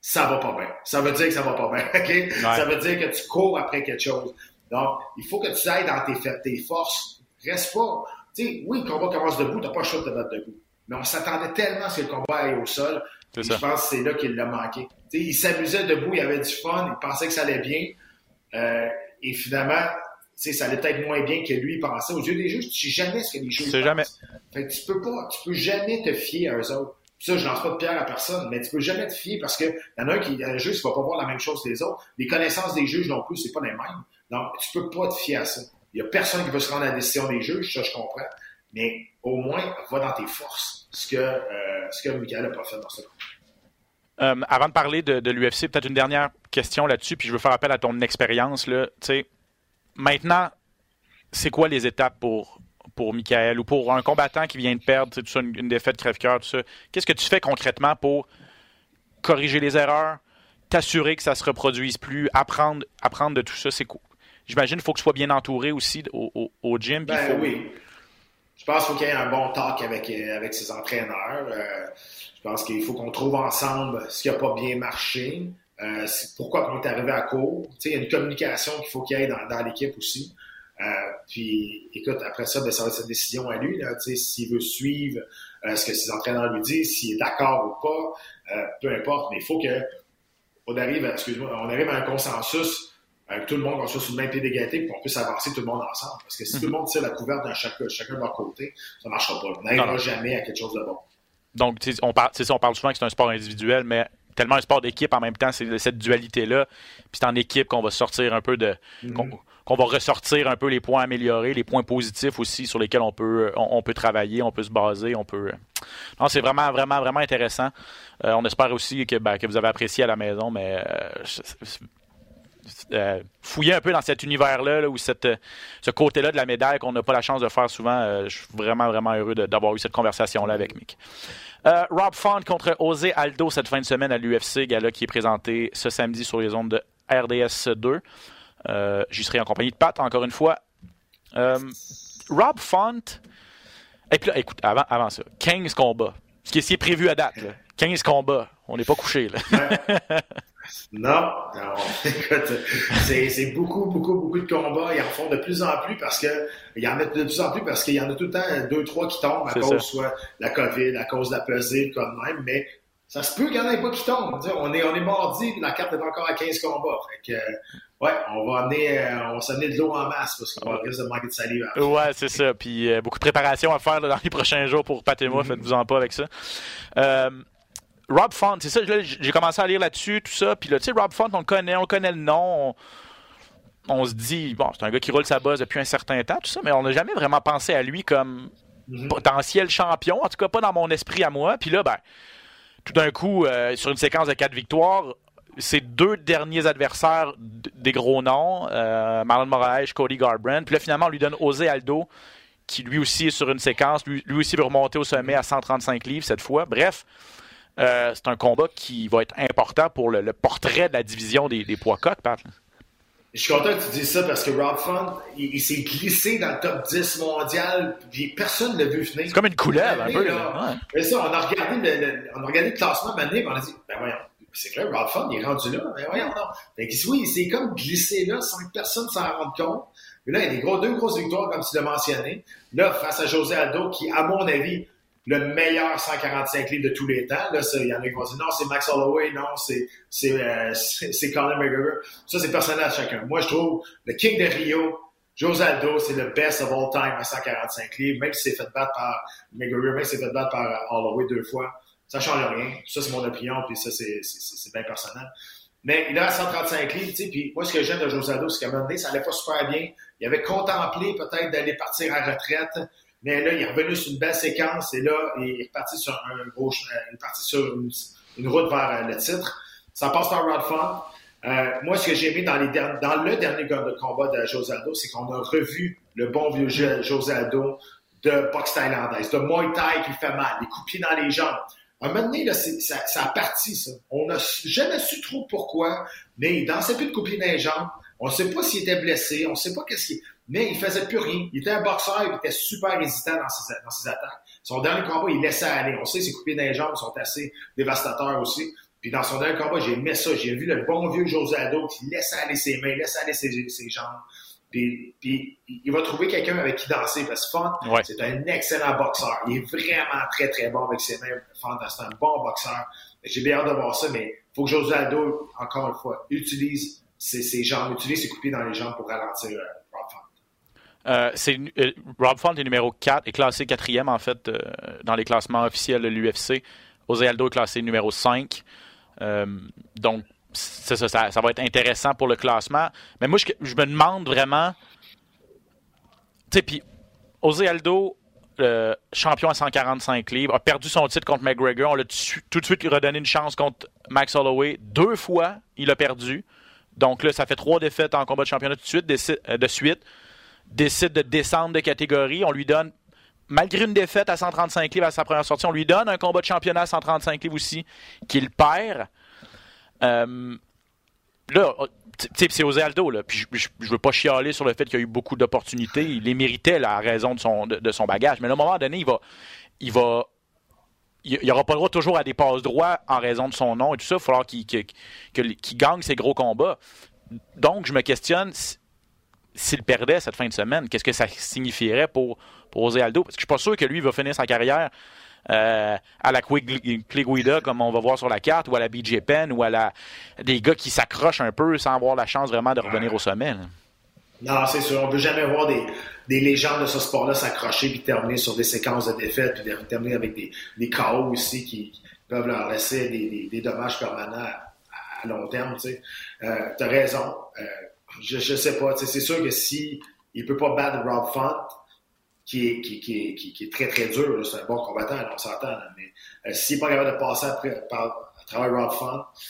ça va pas bien. Ça veut dire que ça va pas bien. OK? Ça veut dire que tu cours après quelque chose. Donc, il faut que tu ailles dans tes, tes forces. Reste pas. Tu sais, oui, le combat commence debout, t'as pas le choix de te mettre debout. Mais on s'attendait tellement à ce que le combat aille au sol. Je pense que c'est là qu'il l'a manqué. Tu sais, il s'amusait debout, il avait du fun, il pensait que ça allait bien. Euh, et finalement, ça allait peut-être moins bien que lui pensait. Aux yeux des juges, tu sais jamais ce que les juges pensent. jamais. Fait que tu peux pas, tu peux jamais te fier à eux autres. Ça, je lance pas de pierre à personne, mais tu peux jamais te fier parce que y en a un qui, un juge, qui va pas voir la même chose que les autres. Les connaissances des juges non plus, c'est pas les mêmes. Donc, tu peux pas te fier à ça. Il y a personne qui veut se rendre à la décision des juges, ça, je comprends. Mais au moins, va dans tes forces. Ce que, euh, que Michael a pas fait dans ce cas. Euh, avant de parler de, l'UFC, peut-être une dernière question là-dessus, puis je veux faire appel à ton expérience. Maintenant, c'est quoi les étapes pour, pour Michael ou pour un combattant qui vient de perdre tout ça, une, une défaite crève-cœur, tout ça? Qu'est-ce que tu fais concrètement pour corriger les erreurs, t'assurer que ça se reproduise plus, apprendre, apprendre de tout ça? C'est cool. J'imagine qu'il faut que tu sois bien entouré aussi au, au, au gym. Ben faut- oui. Je pense qu'il faut qu'il y ait un bon talk avec, euh, avec ses entraîneurs. Euh, je pense qu'il faut qu'on trouve ensemble ce qui n'a pas bien marché. Euh, pourquoi on est arrivé à court. Tu sais, il y a une communication qu'il faut qu'il y ait dans, dans l'équipe aussi. Euh, puis, écoute, après ça, ben, ça va être sa décision à lui. Là, s'il veut suivre euh, ce que ses entraîneurs lui disent, s'il est d'accord ou pas, euh, peu importe. Mais il faut que on arrive, à, excuse-moi, on arrive à un consensus tout le monde, soit sur le même pied d'égalité, puis qu'on puisse avancer tout le monde ensemble. Parce que si tout le monde tire la couverte dans chacun, chacun de leur côté, ça ne marchera pas. On n'arrivera jamais à quelque chose de bon. Donc, on parle, ça, on parle souvent que c'est un sport individuel, mais tellement un sport d'équipe en même temps, c'est cette dualité-là. Puis c'est en équipe qu'on va sortir un peu de. qu'on, qu'on va ressortir un peu les points améliorés, les points positifs aussi sur lesquels on peut, on, on peut travailler, on peut se baser, on peut. Non, c'est vraiment, vraiment, vraiment intéressant. Euh, on espère aussi que, ben, que vous avez apprécié à la maison, mais euh, euh, fouiller un peu dans cet univers-là, là, ou cette, euh, ce côté-là de la médaille qu'on n'a pas la chance de faire souvent. euh, je suis vraiment, vraiment heureux de- d'avoir eu cette conversation-là avec Mick. Euh, Rob Font contre José Aldo cette fin de semaine à l'UFC, gala qui est présenté ce samedi sur les ondes de RDS 2. Euh, J'y serai en compagnie de Pat, encore une fois. Rob Font. Et puis là, écoute, avant, avant ça, 15 combats. Ce qui est, ce qui est prévu à date. là. 15 combats. On n'est pas couché. Non, non. Écoute, c'est, beaucoup, beaucoup, beaucoup de combats. Ils en font de plus en plus parce que il y en a de plus en plus parce qu'il y en a tout le temps deux, trois qui tombent à cause ça. soit de la COVID, à cause de la pesée, comme même, mais ça se peut qu'il n'y en ait pas qui tombent. On est, on est mardi, la carte est encore à 15 combats. Fait que, ouais, on va amener, euh, on s'amener de l'eau en masse parce qu'on va risque de manquer de salive. Ouais, c'est ça. Puis euh, beaucoup de préparation à faire là, dans les prochains jours pour Pat et moi. Faites-vous en pas avec ça. Euh, Rob Font, c'est ça, j'ai commencé à lire là-dessus, tout ça. Puis là, tu sais, Rob Font, on le connaît, on connaît le nom. On, on se dit, bon, c'est un gars qui roule sa base depuis un certain temps, tout ça, mais on n'a jamais vraiment pensé à lui comme potentiel champion, en tout cas pas dans mon esprit à moi. Puis là, ben, tout d'un coup, euh, sur une séquence de quatre victoires, ses deux derniers adversaires des gros noms, euh, Marlon Moraes, Cody Garbrandt. Puis là, finalement, on lui donne José Aldo, qui lui aussi est sur une séquence. Lui, lui aussi veut remonter au sommet à 135 livres cette fois. Bref, euh, c'est un combat qui va être important pour le, le portrait de la division des, des poids coques, Pat. Je suis content que tu dises ça parce que Rob Font, il, il s'est glissé dans le top 10 mondial, puis personne ne l'a vu venir. C'est comme une couleuvre, un peu. Là, là. Ouais. Mais ça, on a regardé le, le- on a regardé le classement on a dit, ben voyons, c'est clair, Rob Font, il est rendu là, ben voyons, non. Fait que oui, il s'est comme glissé là sans que personne s'en rende compte. Là, il y a des gros, deux grosses victoires, comme tu l'as mentionné. Là, face à José Aldo, qui, à mon avis, le meilleur 145 livres de tous les temps. Là, il y en a qui vont dire non, c'est Max Holloway, non, c'est c'est euh, c'est McGregor. Ça, c'est personnel à chacun. Moi, je trouve le King de Rio, José Aldo, c'est le best of all time à 145 livres, même si c'est fait battre par McGregor, même si c'est fait battre par euh, Holloway deux fois. Ça change rien. Ça, c'est mon opinion, puis ça, c'est c'est- bien personnel. Mais il à 135 livres, tu sais, puis moi, ce que j'aime de José Aldo, c'est qu'à un moment donné, ça allait pas super bien. Il avait contemplé peut-être d'aller partir à retraite, mais là, il est revenu sur une belle séquence, et là, il est reparti sur un gros, euh, il est parti sur une, route vers euh, le titre. Ça passe par Rod. Euh, moi, ce que j'ai aimé dans, les derni- dans le dernier combat de José Aldo, c'est qu'on a revu le bon vieux jeu- José Aldo de boxe thaïlandaise, de Muay Thai qui fait mal, des coups dans les jambes. À un moment donné, là, ça, a parti, ça. On n'a jamais su trop pourquoi, mais il dansait plus de coups dans les jambes. On ne sait pas s'il était blessé, on ne sait pas qu'est-ce qu'il... Mais il faisait plus rien. Il était un boxeur, il était super hésitant dans ses, dans ses attaques. Son dernier combat, il laissait aller. On sait que ses pied dans les jambes sont assez dévastateurs aussi. Puis dans son dernier combat, j'ai aimé ça. J'ai vu le bon vieux José Aldo qui laissait aller ses mains, laissait aller ses, ses jambes. Puis, puis il va trouver quelqu'un avec qui danser parce que Font, Ouais. c'est un excellent boxeur. Il est vraiment très, très bon avec ses mains. Font, c'est un bon boxeur. J'ai bien hâte de voir ça, mais il faut que José Aldo, encore une fois, utilise ses, ses jambes, utilise ses coups dans les jambes pour ralentir euh, Rob Font. Euh, Rob Font est numéro 4, est classé quatrième en fait euh, dans les classements officiels de l'UFC. José Aldo est classé numéro 5. Euh, donc, ça, va être intéressant pour le classement. Mais moi, je, me demande vraiment. Tu sais, puis José Aldo, champion à 145 livres, a perdu son titre contre McGregor. On l'a tout de suite redonné une chance contre Max Holloway. Deux fois, il a perdu. Donc là, ça fait trois défaites en combat de championnat de suite décide de descendre de catégorie. On lui donne, malgré une défaite à 135 livres à sa première sortie, on lui donne un combat de championnat à 135 livres aussi, qu'il perd. Euh, là, sais, c'est José Aldo, là. Je, je veux pas chialer sur le fait qu'il y a eu beaucoup d'opportunités. Il les méritait, à raison de son, bagage. Mais à un moment donné, il va. Il va il pas le droit toujours à des passes droits en raison de son nom et tout ça. Il va falloir qu'il gagne ses gros combats. Donc, je me questionne s'il perdait cette fin de semaine, qu'est-ce que ça signifierait pour, pour José Aldo? Parce que je suis pas sûr que lui va finir sa carrière euh, à la Cleguida, comme on va voir sur la carte, ou à la BJ Penn, ou à la des gars qui s'accrochent un peu sans avoir la chance vraiment de revenir au sommet. là. Non, c'est sûr. On ne veut jamais voir des, des légendes de ce sport-là s'accrocher puis terminer sur des séquences de défaites puis terminer avec des, des KO aussi qui, qui peuvent leur laisser des, des, des dommages permanents à, à long terme. Tu sais. euh, as raison. Euh, je, je sais pas. tu C'est sûr que si il peut pas battre Rob Font, qui est, qui, qui, qui, qui est très très dur, c'est un bon combattant, on s'entend. Mais euh, s'il n'est pas capable de passer après, par, à travers Rob Font, tu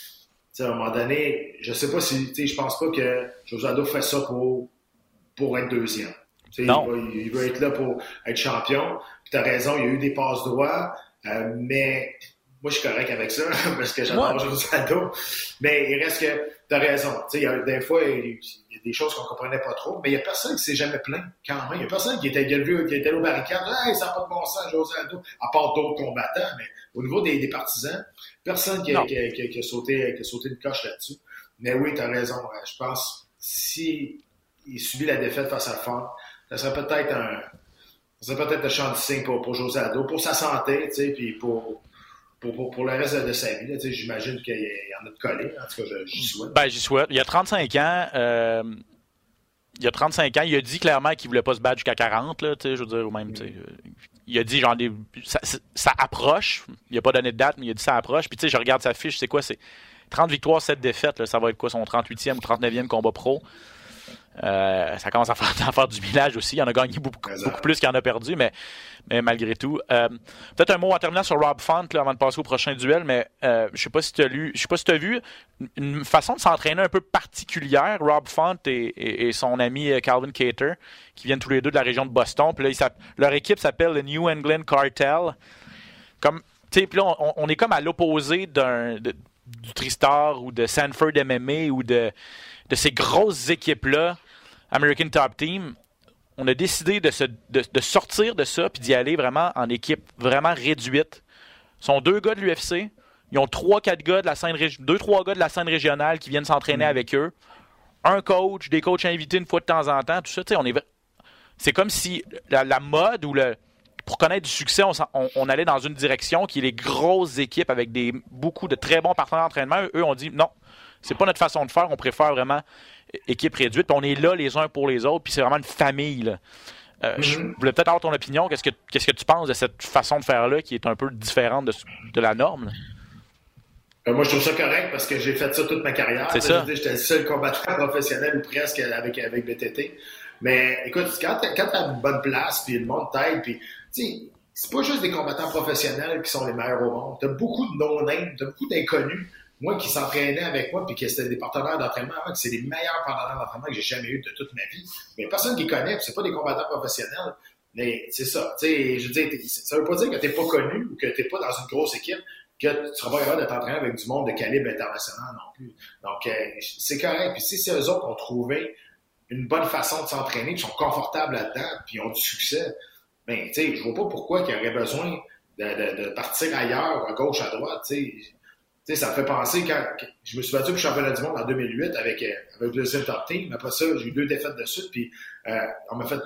sais, à un moment donné, je sais pas si, tu sais, je pense pas que José Aldo fait ça pour, pour être deuxième. Tu Non. Il, veut être là pour être champion. Puis t'as raison, il y a eu des passes droits, euh, mais moi je suis correct avec ça parce que j'adore Ouais. José Aldo. Mais il reste que t'as raison. Tu sais, il y a des fois, il y a des choses qu'on comprenait pas trop, mais il y a personne qui s'est jamais plaint quand même. Il y a personne qui était, vu- qui était allé au barricade, hey, ça n'a pas de bon sens, José Aldo, à part d'autres combattants, mais au niveau des, des partisans, personne qui a, Non. qui a- qui a- qui a sauté, qui a sauté une coche là-dessus. Mais oui, tu as raison. Euh, Je pense si il subit la défaite face à Font, ça serait peut-être un. Ça serait peut-être un champ de signe pour, pour José Aldo, pour sa santé, tu sais, puis pour, pour, le reste de, sa vie. J'imagine qu'il y en a de collé. En tout cas, j'y souhaite. Ben, j'y souhaite. Il y a 35 ans. euh, il y a 35 ans, il a dit clairement qu'il voulait pas se battre jusqu'à 40, là, je veux dire, ou même, euh, il a dit genre ça approche. Il a pas donné de date, mais il a dit ça approche. Puis tu sais, je regarde sa fiche, c'est quoi C'est 30 victoires, 7 défaites. Là, ça va être quoi son 38e ou 39e combat pro? Euh, ça commence à faire, à faire, du village aussi. Il en a gagné beaucoup, beaucoup plus qu'il en a perdu, mais, mais malgré tout. Euh, Peut-être un mot en terminant sur Rob Font là, avant de passer au prochain duel, mais euh, je sais pas si tu as lu, je sais pas si tu as vu une façon de s'entraîner un peu particulière. Rob Font et, et, et, son ami Calvin Cater, qui viennent tous les deux de la région de Boston. Puis là, leur équipe s'appelle le New England Cartel. Comme, puis là, on, on, est comme à l'opposé d'un du Tristar ou de Sanford MMA ou de, de ces grosses équipes-là American Top Team, on a décidé de, se, de, de sortir de ça puis d'y aller vraiment en équipe vraiment réduite. Ce sont deux gars de l'UFC. Ils ont trois, quatre gars de la scène deux, trois gars de la scène régionale qui viennent s'entraîner mmh. avec eux. Un coach, des coachs invités une fois de temps en temps, tout ça. On est, c'est comme si la, la, mode ou le pour connaître du succès, on, on, on, allait dans une direction qui est les grosses équipes avec des beaucoup de très bons partenaires d'entraînement. Eux, on dit non, c'est pas notre façon de faire. On préfère vraiment équipe réduite. Puis on est là les uns pour les autres. Puis c'est vraiment une famille. Là. Euh, mm -hmm. Je voulais peut-être avoir ton opinion. Qu'est-ce que, qu'est-ce que tu penses de cette façon de faire-là qui est un peu différente de, de la norme? Euh, moi, je trouve ça correct parce que j'ai fait ça toute ma carrière. C'est ça. J'étais le seul combattant professionnel ou presque avec, avec BTT. Mais écoute, quand tu as une bonne place, puis le monde t'aide, puis tu c'est pas juste des combattants professionnels qui sont les meilleurs au monde. Tu as beaucoup de non-names, tu as beaucoup d'inconnus moi qui s'entraînais avec moi puis qui c'était des partenaires d'entraînement c'est les meilleurs partenaires d'entraînement que j'ai jamais eu de toute ma vie. Mais personne qui connaît, c'est pas des combattants professionnels. Mais c'est ça. Tu sais, je veux dire, ça veut pas dire que t'es pas connu ou que t'es pas dans une grosse équipe que tu seras pas capable de t'entraîner avec du monde de calibre international non plus. Donc, euh, c'est correct. Puis si c'est eux autres qui ont trouvé une bonne façon de s'entraîner, qui sont confortables là-dedans, puis ont du succès, ben, tu sais, je vois pas pourquoi il y aurait besoin de, de, de, partir ailleurs, à gauche, à droite, tu sais sais, ça me fait penser quand, je me suis battu pour le championnat du monde en 2008 avec, euh, avec le deuxième top team. Après ça, j'ai eu deux défaites de suite, puis euh, on m'a fait,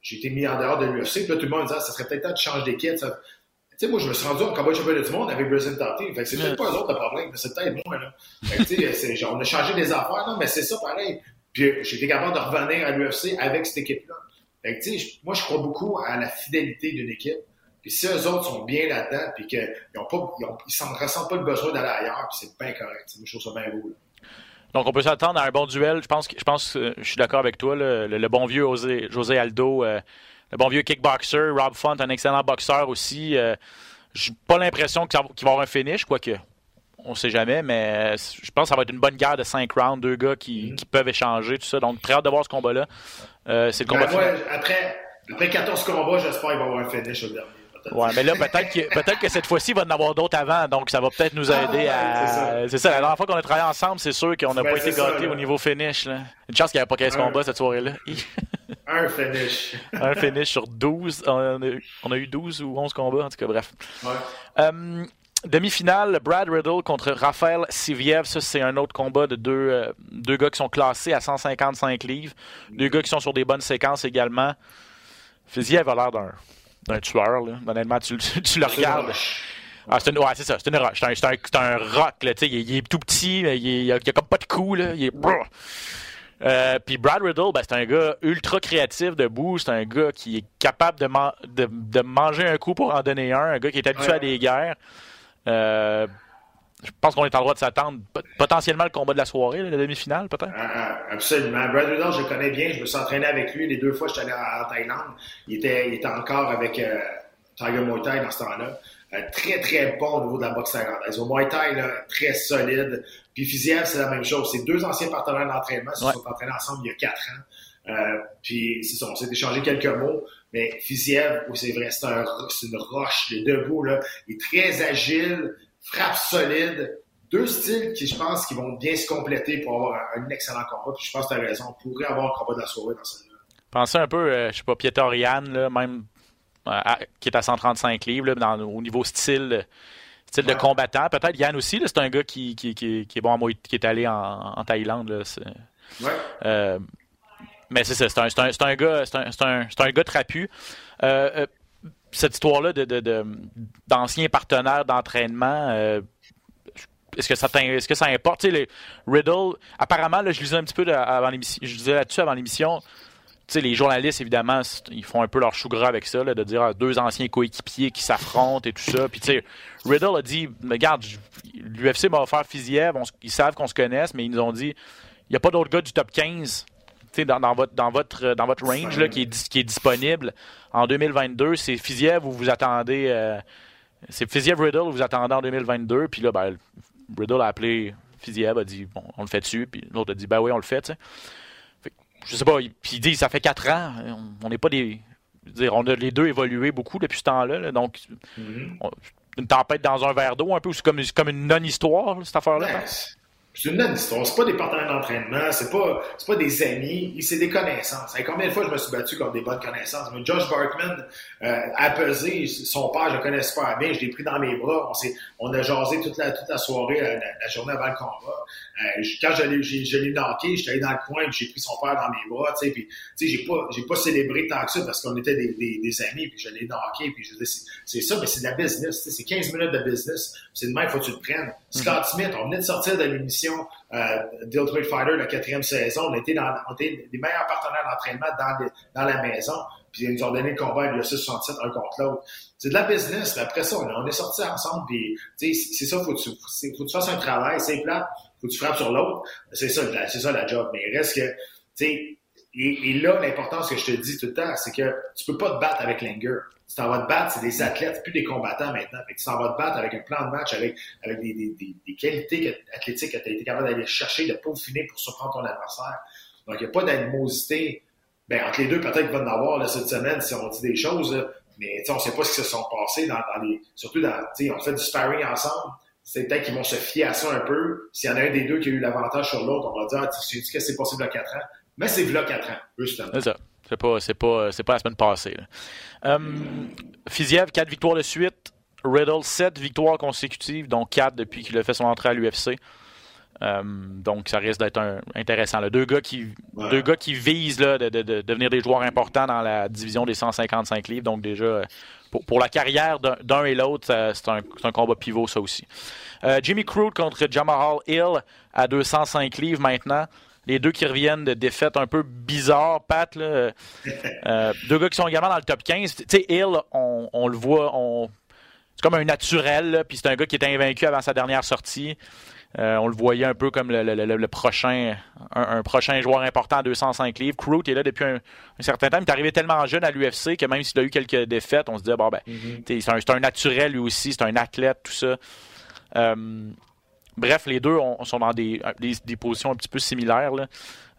j'ai été mis en dehors de l'UFC. Puis là, tout le monde disait, ah, ça serait peut-être temps de changer d'équipe. Tu sais, moi, je me suis rendu au combat de championnat du monde avec Brazil Team. Fait que c'est peut-être pas eux autres le problème, mais c'est peut-être moi, là. Fait que, tu sais, genre, on a changé des affaires, non, mais c'est ça pareil. Puis j'ai été capable de revenir à l'UFC avec cette équipe-là. Fait que, tu sais, moi, je crois beaucoup à la fidélité d'une équipe. Puis si eux autres sont bien là-dedans, puis qu'ils n'ont pas, ils, ont, ils ressentent pas le besoin d'aller ailleurs, puis c'est bien correct. Moi, je trouve ça bien beau. Là. Donc, on peut s'attendre à un bon duel. Je pense que je pense, euh, je suis d'accord avec toi. Le, le, le, bon vieux José, José Aldo, euh, le bon vieux kickboxer, Rob Font, un excellent boxeur aussi. Euh, j'ai pas l'impression qu'il va y avoir un finish, quoique on sait jamais, mais je pense que ça va être une bonne guerre de 5 rounds, deux gars qui, mm. qui, peuvent échanger, tout ça. Donc, très hâte de voir ce combat-là. c'est le combat ben, moi, après, après 14 combats, j'espère qu'il va y avoir un finish au dernier. Ouais, mais là, peut-être que, peut que cette fois-ci, il va en avoir d'autres avant, donc ça va peut-être nous aider à. C'est ça. La dernière fois qu'on a travaillé ensemble, c'est sûr qu'on n'a pas été gâtés au niveau finish. Là. Une chance qu'il n'y avait pas 15 combats cette soirée-là. Un finish. un finish sur 12. On a, on a, eu 12 ou 11 combats, en tout cas, bref. Ouais. Euh, Demi-finale, Brad Riddle contre Raphaël Siviev. Ça, c'est un autre combat de deux, euh, deux gars qui sont classés à 155 livres. Deux gars qui sont sur des bonnes séquences également. Siviev a l'air d'un d'un tueur. Là. Honnêtement, tu, tu, le regardes. Ah, c'est une, ouais, c'est ça, c'est une roche. C'est un, c'est un, c'est un rock, là, tu sais, il, il, est tout petit, il, il, a, il a comme pas de cou, là, il est... Euh, puis Brad Riddle, ben, c'est un gars ultra créatif debout, c'est un gars qui est capable de, man de, de, manger un coup pour en donner un, un gars qui est habitué ouais. à des guerres. Euh, je pense qu'on est en droit de s'attendre potentiellement le combat de la soirée, la demi-finale, peut-être? Ah, absolument. Brad Riddle, je le connais bien. Je me suis entraîné avec lui les deux fois que j'étais allé en Thaïlande. Il était, il était encore avec euh, Tiger Muay Thai dans ce temps-là. Euh, très, très bon au niveau de la boxe thaïlandaise. Au Muay Thai, là, très solide. Puis Fiziev, c'est la même chose. C'est deux anciens partenaires d'entraînement. Ils ouais. se sont entraînés ensemble il y a quatre ans. Euh, puis c'est ça, on s'est échangé quelques mots. Mais Fiziev, c'est vrai, c'est un, une roche. Il est debout, là. Il est très agile frappe solide, deux styles qui, je pense, qui vont bien se compléter pour avoir un, excellent combat. Puis je pense que tu as raison, on pourrait avoir un combat de la soirée dans celle-là. Pensez un peu, euh, je sais pas, Pietorian, là, même, euh, à, qui est à 135 livres, là, dans, au niveau style, style ouais. de combattant. Peut-être Yann aussi, c'est un gars qui, qui, qui, qui, est bon à qui est allé en, en Thaïlande. Là, ouais. Euh, mais c'est ça, c'est un, un, un, gars, c'est un, un, un, gars trapu. Euh, cette histoire-là de, de, de, d'anciens partenaires d'entraînement, euh, est-ce que ça est-ce que ça importe? Tu Riddle, apparemment, là, je lisais un petit peu avant l'émission, disais là-dessus avant l'émission, sais, les journalistes, évidemment, ils font un peu leur chou gras avec ça, de dire ah, deux anciens coéquipiers qui s'affrontent et tout ça. Puis, tu Riddle a dit Regarde, l'UFC m'a offert Fiziev, ils savent qu'on se connaisse, mais ils nous ont dit il n'y a pas d'autre gars du top 15 dans, dans, votre, dans, votre, dans votre range là, qui, est, qui est disponible en 2022. C'est Fiziev où vous attendez. Euh, c'est Fiziev Riddle où vous attendez en 2022. Puis là, ben, Riddle a appelé Fiziev, a dit bon, on le fait dessus. Puis l'autre a dit ben oui, on le fait. sais je sais pas, puis il dit ça fait quatre ans, on n'est pas des. Dire, on a les deux évolué beaucoup depuis ce temps-là. donc, mm-hmm. une tempête dans un verre d'eau, un peu, c'est comme, comme une non-histoire, cette affaire-là? C'est une histoire. C'est pas des partenaires d'entraînement, c'est pas, pas des amis, c'est des connaissances. Combien de fois je me suis battu contre des bonnes connaissances? Mais Josh Bartman euh, a pesé, son père, je le connais super bien, je l'ai pris dans mes bras. On, on a jasé toute la, toute la soirée, euh, la, journée avant le combat. Euh, quand je l'ai, je j'étais allé dans le coin j'ai pris son père dans mes bras. Tu sais, puis, tu sais, j'ai pas, j'ai pas célébré tant que ça parce qu'on était des, des, amis, puis je l'ai knocké, puis je dis, c'est, ça, mais c'est de la business. C'est 15 minutes de business. C'est de même, faut que tu le prennes. Scott Smith, on venait de sortir de l'émission euh, The Fighter, la quatrième saison. On était, dans, on était les meilleurs partenaires d'entraînement dans, dans la maison. Puis ils nous ont donné le combat le 667 un contre l'autre. C'est de la business. après ça, on, est sortis ensemble. Puis c'est ça, faut que tu, faut que tu fasses un travail. C'est plat. Faut que tu frappes sur l'autre. C'est ça, c'est ça la job. Mais il reste que, tu sais, et, et, là, l'importance que je te dis tout le temps, c'est que tu peux pas te battre avec Langer. Tu t'en vas te battre, c'est des athlètes, plus des combattants maintenant. Fait tu t'en vas te battre avec un plan de match, avec, avec des, des, des, qualités athlétiques que tu as été capable d'aller chercher, de peaufiner pour surprendre ton adversaire. Donc, il n'y a pas d'animosité. Ben, entre les deux, peut-être qu'il va en avoir là, cette semaine si on dit des choses. Là. Mais on ne sait pas ce qui se sont passés dans, les. Surtout dans. On fait du sparring ensemble. C'est peut-être qu'ils vont se fier à ça un peu. S'il y en a un des deux qui a eu l'avantage sur l'autre, on va dire ah, tu sais que c'est possible à 4 ans? Mais c'est là 4 ans, justement. C'est ça. C'est pas, c'est pas, c'est pas la semaine passée. Um, Fiziev, 4 victoires de suite. Riddle, 7 victoires consécutives, dont 4 depuis qu'il a fait son entrée à l'UFC. Um, donc, ça risque d'être intéressant. Là. Deux, gars qui, deux gars qui visent là, de, de, de, devenir des joueurs importants dans la division des 155 livres. Donc, déjà, pour, pour la carrière d'un et l'autre, c'est un, un, combat pivot, ça aussi. Uh, Jimmy Crude contre Jamal Hill à 205 livres maintenant les deux qui reviennent de défaites un peu bizarres, Pat. Là, euh, deux gars qui sont également dans le top 15. Tu sais, Hill, on, le voit, on... c'est comme un naturel, puis c'est un gars qui était invaincu avant sa dernière sortie. Euh, on le voyait un peu comme le, prochain, un, prochain joueur important à 205 livres. Crute est là depuis un, certain temps. Il est arrivé tellement jeune à l'UFC que même s'il a eu quelques défaites, on se dit bon ben, mm-hmm. c'est un, naturel lui aussi, c'est un athlète, tout ça. Euh, Bref, les deux sont dans des, des, positions un petit peu similaires.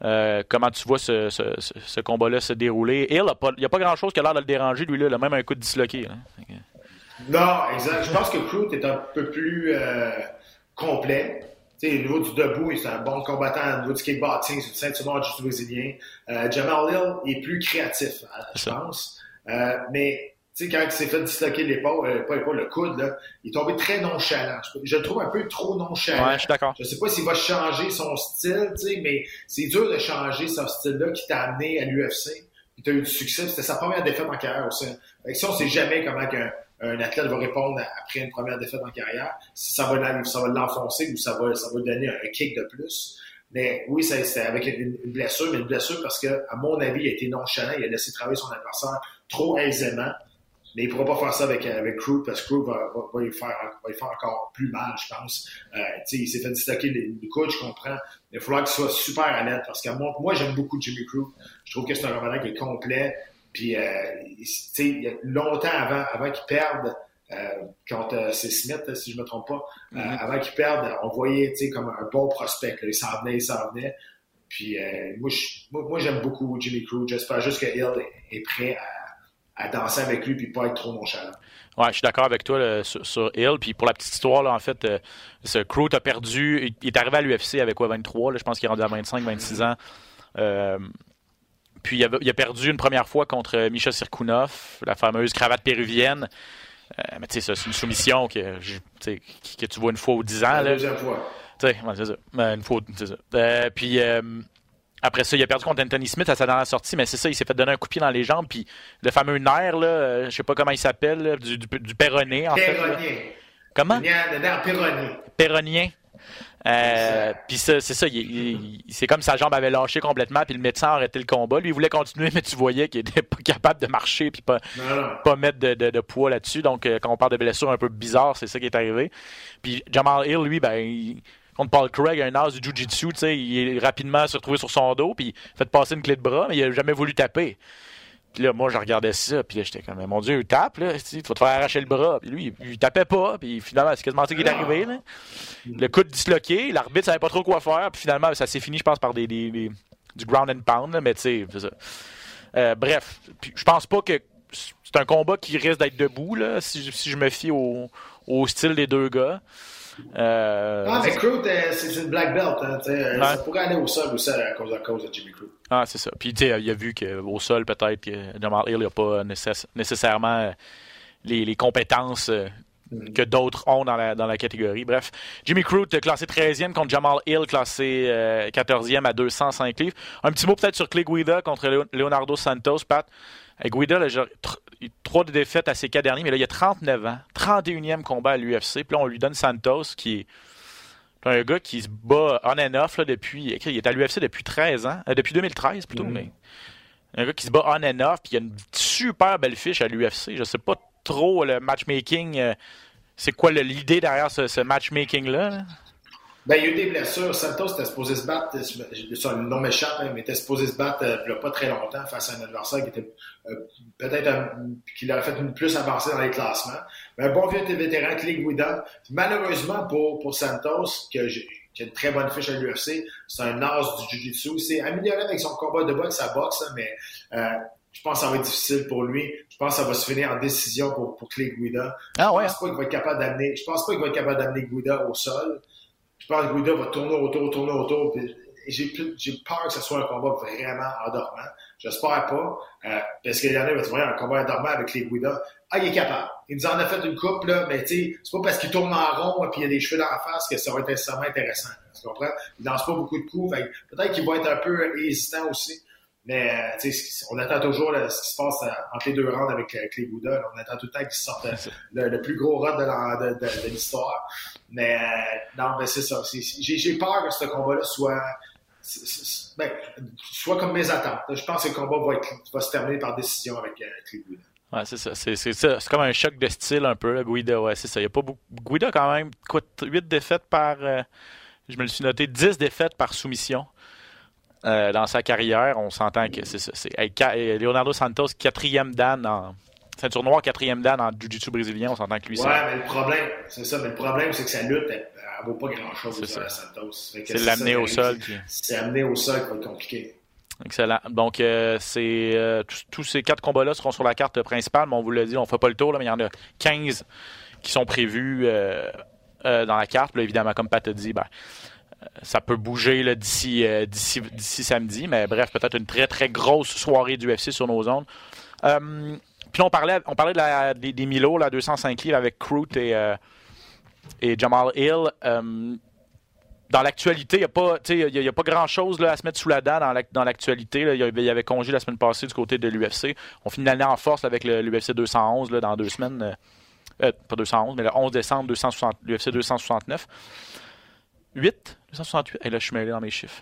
Euh, comment tu vois ce, ce, ce combat-là se dérouler? il n'y a pas grand-chose qui a l'air de le déranger, lui, là, il a même un coup de disloqué. Non, exact. Je pense que Crute est un peu plus euh, complet. au niveau du debout, il est un bon combattant. Au niveau du kickboxing, c'est le ceinture du brésilien. Euh, Jamal Hill est plus créatif, je pense. mais sais, quand il s'est fait disloquer l'épaule, euh, pas l'épaule, le coude, là, il est tombé très nonchalant. Je, le trouve un peu trop nonchalant. Ouais, je suis d'accord. Je sais pas s'il va changer son style, tu sais, mais c'est dur de changer ce style-là qui t'a amené à l'UFC. Tu as eu du succès. C'était sa première défaite en carrière aussi. Fait que ça, on sait jamais comment qu'un un athlète va répondre après une première défaite en carrière. Si ça va, ça va l'enfoncer ou ça va, ça va donner un kick de plus. Mais oui, c'est avec une, blessure, mais une blessure parce que, à mon avis, il a été nonchalant, il a laissé travailler son adversaire trop aisément. Mais il ne pourra pas faire ça avec, avec Crew parce que Crew va, va, va, lui faire, va faire encore plus mal, je pense. Euh, il s'est fait distocker le coude, je comprends. Mais il faudra qu'il soit super honnête parce que moi, moi j'aime beaucoup Jimmy Crew. Je trouve que c'est un combattant qui est complet. Puis, euh, il y a longtemps avant, avant qu'il perde euh, contre euh, c'est Smith, si je me trompe pas, euh, mm-hmm. avant qu'il perde, on voyait comme un bon prospect. Là. Il s'en venait, il s'en venait. Puis, euh, moi, moi, j'aime beaucoup Jimmy Crew. J'espère juste que Hill est prêt à à danser avec lui puis pas être trop nonchalant. Ouais, je suis d'accord avec toi sur, Hill. Puis pour la petite histoire, là, en fait, euh, ce Crew a perdu. Il est arrivé à l'UFC avec quoi, 23, là, je pense qu'il est rendu à 25, 26 ans. Euh, puis il a, il a, perdu une première fois contre Misha Sirkunov, la fameuse cravate péruvienne. Euh, mais tu sais, c'est une soumission que, que tu vois une fois ou dix ans. La deuxième fois. Tu sais, c'est ça. Une fois, c'est ça. puis après ça, il a perdu contre Anthony Smith à sa dernière sortie, mais c'est ça, il s'est fait donner un coup de pied dans les jambes, puis le fameux nerf, là, euh, je sais pas comment il s'appelle, du, du, du en fait. Comment? Le nerf péronien. Péronien. Euh, puis ça, c'est ça, il- il- c'est comme sa jambe avait lâché complètement, puis le médecin a arrêté le combat. Lui, il voulait continuer, mais tu voyais qu'il était pas capable de marcher, puis pas, pas mettre de, de- de poids là-dessus. Donc, euh, quand on parle de blessures un peu bizarres, c'est ça qui est arrivé. Puis Jamal Hill, lui, ben, il- contre Paul Craig, un as du Jiu-Jitsu, tu sais, il est rapidement se retrouvé sur son dos, puis il fait passer une clé de bras, mais il a jamais voulu taper. Puis là, moi, je regardais ça, puis là, j'étais comme, mon Dieu, tape, là, tu vas te faire arracher le bras. Puis lui, il, il tapait pas, puis finalement, c'est quasiment ça qui est arrivé, là. Le coude disloqué, l'arbitre savait pas trop quoi faire, puis finalement, ça s'est fini, je pense, par des, du ground and pound, là, mais tu sais, c'est ça. Euh, bref, je pense pas que c'est un combat qui risque d'être debout, là, si, si je me fie au, au style des deux gars. Euh, Ah, mais c'est une black belt. Hein, euh, Ouais. Ça pourrait aller au sol aussi à cause, à cause de Jimmy Crute. Ah, c'est ça. Puis, tu sais, il a vu qu'au sol, peut-être, que Jamal Hill n'a pas nécess- nécessairement euh, les, les compétences euh, que d'autres ont dans la, dans la catégorie. Bref, Jimmy Crute, classé 13e contre Jamal Hill, classé euh, 14e à 205 livres. Un petit mot peut-être sur Clay Guida contre Leonardo Santos, Pat. Guida, là, trois de défaites à ses quatre derniers, mais là, il a 39 ans, 31e combat à l'UFC. Puis là, on lui donne Santos, qui est un gars qui se bat on and off là, depuis. Il est à l'UFC depuis 13 ans. euh, depuis 2013 plutôt, Mhm. mais. Un gars qui se bat on and off, puis il a une super belle fiche à l'UFC. Je sais pas trop le matchmaking. euh, c'est quoi l'idée derrière ce, ce matchmaking-là? là? Ben, il y a eu des blessures. Santos était supposé se battre, euh, ça, le nom m'échappe, hein, mais était supposé se battre euh, il y a pas très longtemps face à un adversaire qui était euh, peut-être qui l'aurait fait une plus avancée dans les classements. Mais un bon vieux vétéran, Clay Guida. Malheureusement pour, pour Santos, que j'ai- qui a une très bonne fiche à l'UFC, c'est un as du Jiu-Jitsu. C'est amélioré avec son combat de boxe, sa boxe, hein, mais euh, je pense que ça va être difficile pour lui. Je pense que ça va se finir en décision pour, pour Clay Guida. Ah Je ouais. pense pas qu'il va être capable d'amener. Je pense pas qu'il va être capable d'amener Guida au sol. Je pense que Guida va tourner autour, tourner autour. puis J'ai peur que ce soit un combat vraiment endormant. J'espère pas. euh, parce que l'année va dire un combat endormant avec les Guida. Ah, il est capable. Il nous en a fait une coupe, là, mais tu sais, c'est pas parce qu'il tourne en rond et il a des cheveux dans la face que ça va être nécessairement intéressant. Tu comprends? Il lance pas beaucoup de coups. Peut-être qu'il va être un peu hésitant aussi. Mais euh, on attend toujours là, ce qui se passe euh, entre les deux rounds avec, les Gouda. On attend tout le temps qu'ils sortent euh, le, le plus gros rod de, la- de, de- de l'histoire. Mais euh, non, mais c'est ça. J'ai peur que ce combat-là soit, ben, soit comme mes attentes. Je pense que le combat va, être, va se terminer par décision avec, euh, avec les. Ouais, c'est ça. C'est, comme un choc de style un peu, là, Guida. Ouais, c'est ça. Il y a pas beaucoup. Guida, quand même, quoi, 8 défaites par. euh, je me le suis noté, 10 défaites par soumission. Euh, dans sa carrière, on s'entend que c'est ça. Hey, euh, Leonardo Santos, quatrième dan en ceinture noire, quatrième dan en jiu-jitsu brésilien, on s'entend que lui, Ouais, ça- mais le problème, c'est ça, mais le problème, c'est que sa lutte, elle, elle vaut pas grand-chose C'est à ça. Santos. C'est l'amener au sol. qui- C'est amené au sol qui va être compliqué. Excellent. Donc, euh, c'est euh, tous- ces quatre combats-là seront sur la carte principale, mais on vous l'a dit, on ne fait pas le tour, là, mais il y en a 15 qui sont prévus euh, dans la carte. Là, évidemment, comme Pat a dit, ben, ça peut bouger euh, d'ici, samedi, mais bref, peut-être une très, très grosse soirée du UFC sur nos zones. Euh, puis on parlait, on parlait de la- des, Milo, là, 205 livres avec Crute et, euh, et Jamal Hill. Dans l'actualité, il n'y a pas, pas grand-chose à se mettre sous la dent dans l'ac- dans l'actualité. Il y avait- congé la semaine passée du côté de l'UFC. On finit l'année en force avec l'UFC 211 là, dans deux semaines. pas 211, mais le 11 décembre, 260, l'UFC 269. 8 268 Et là, je suis mêlé dans mes chiffres.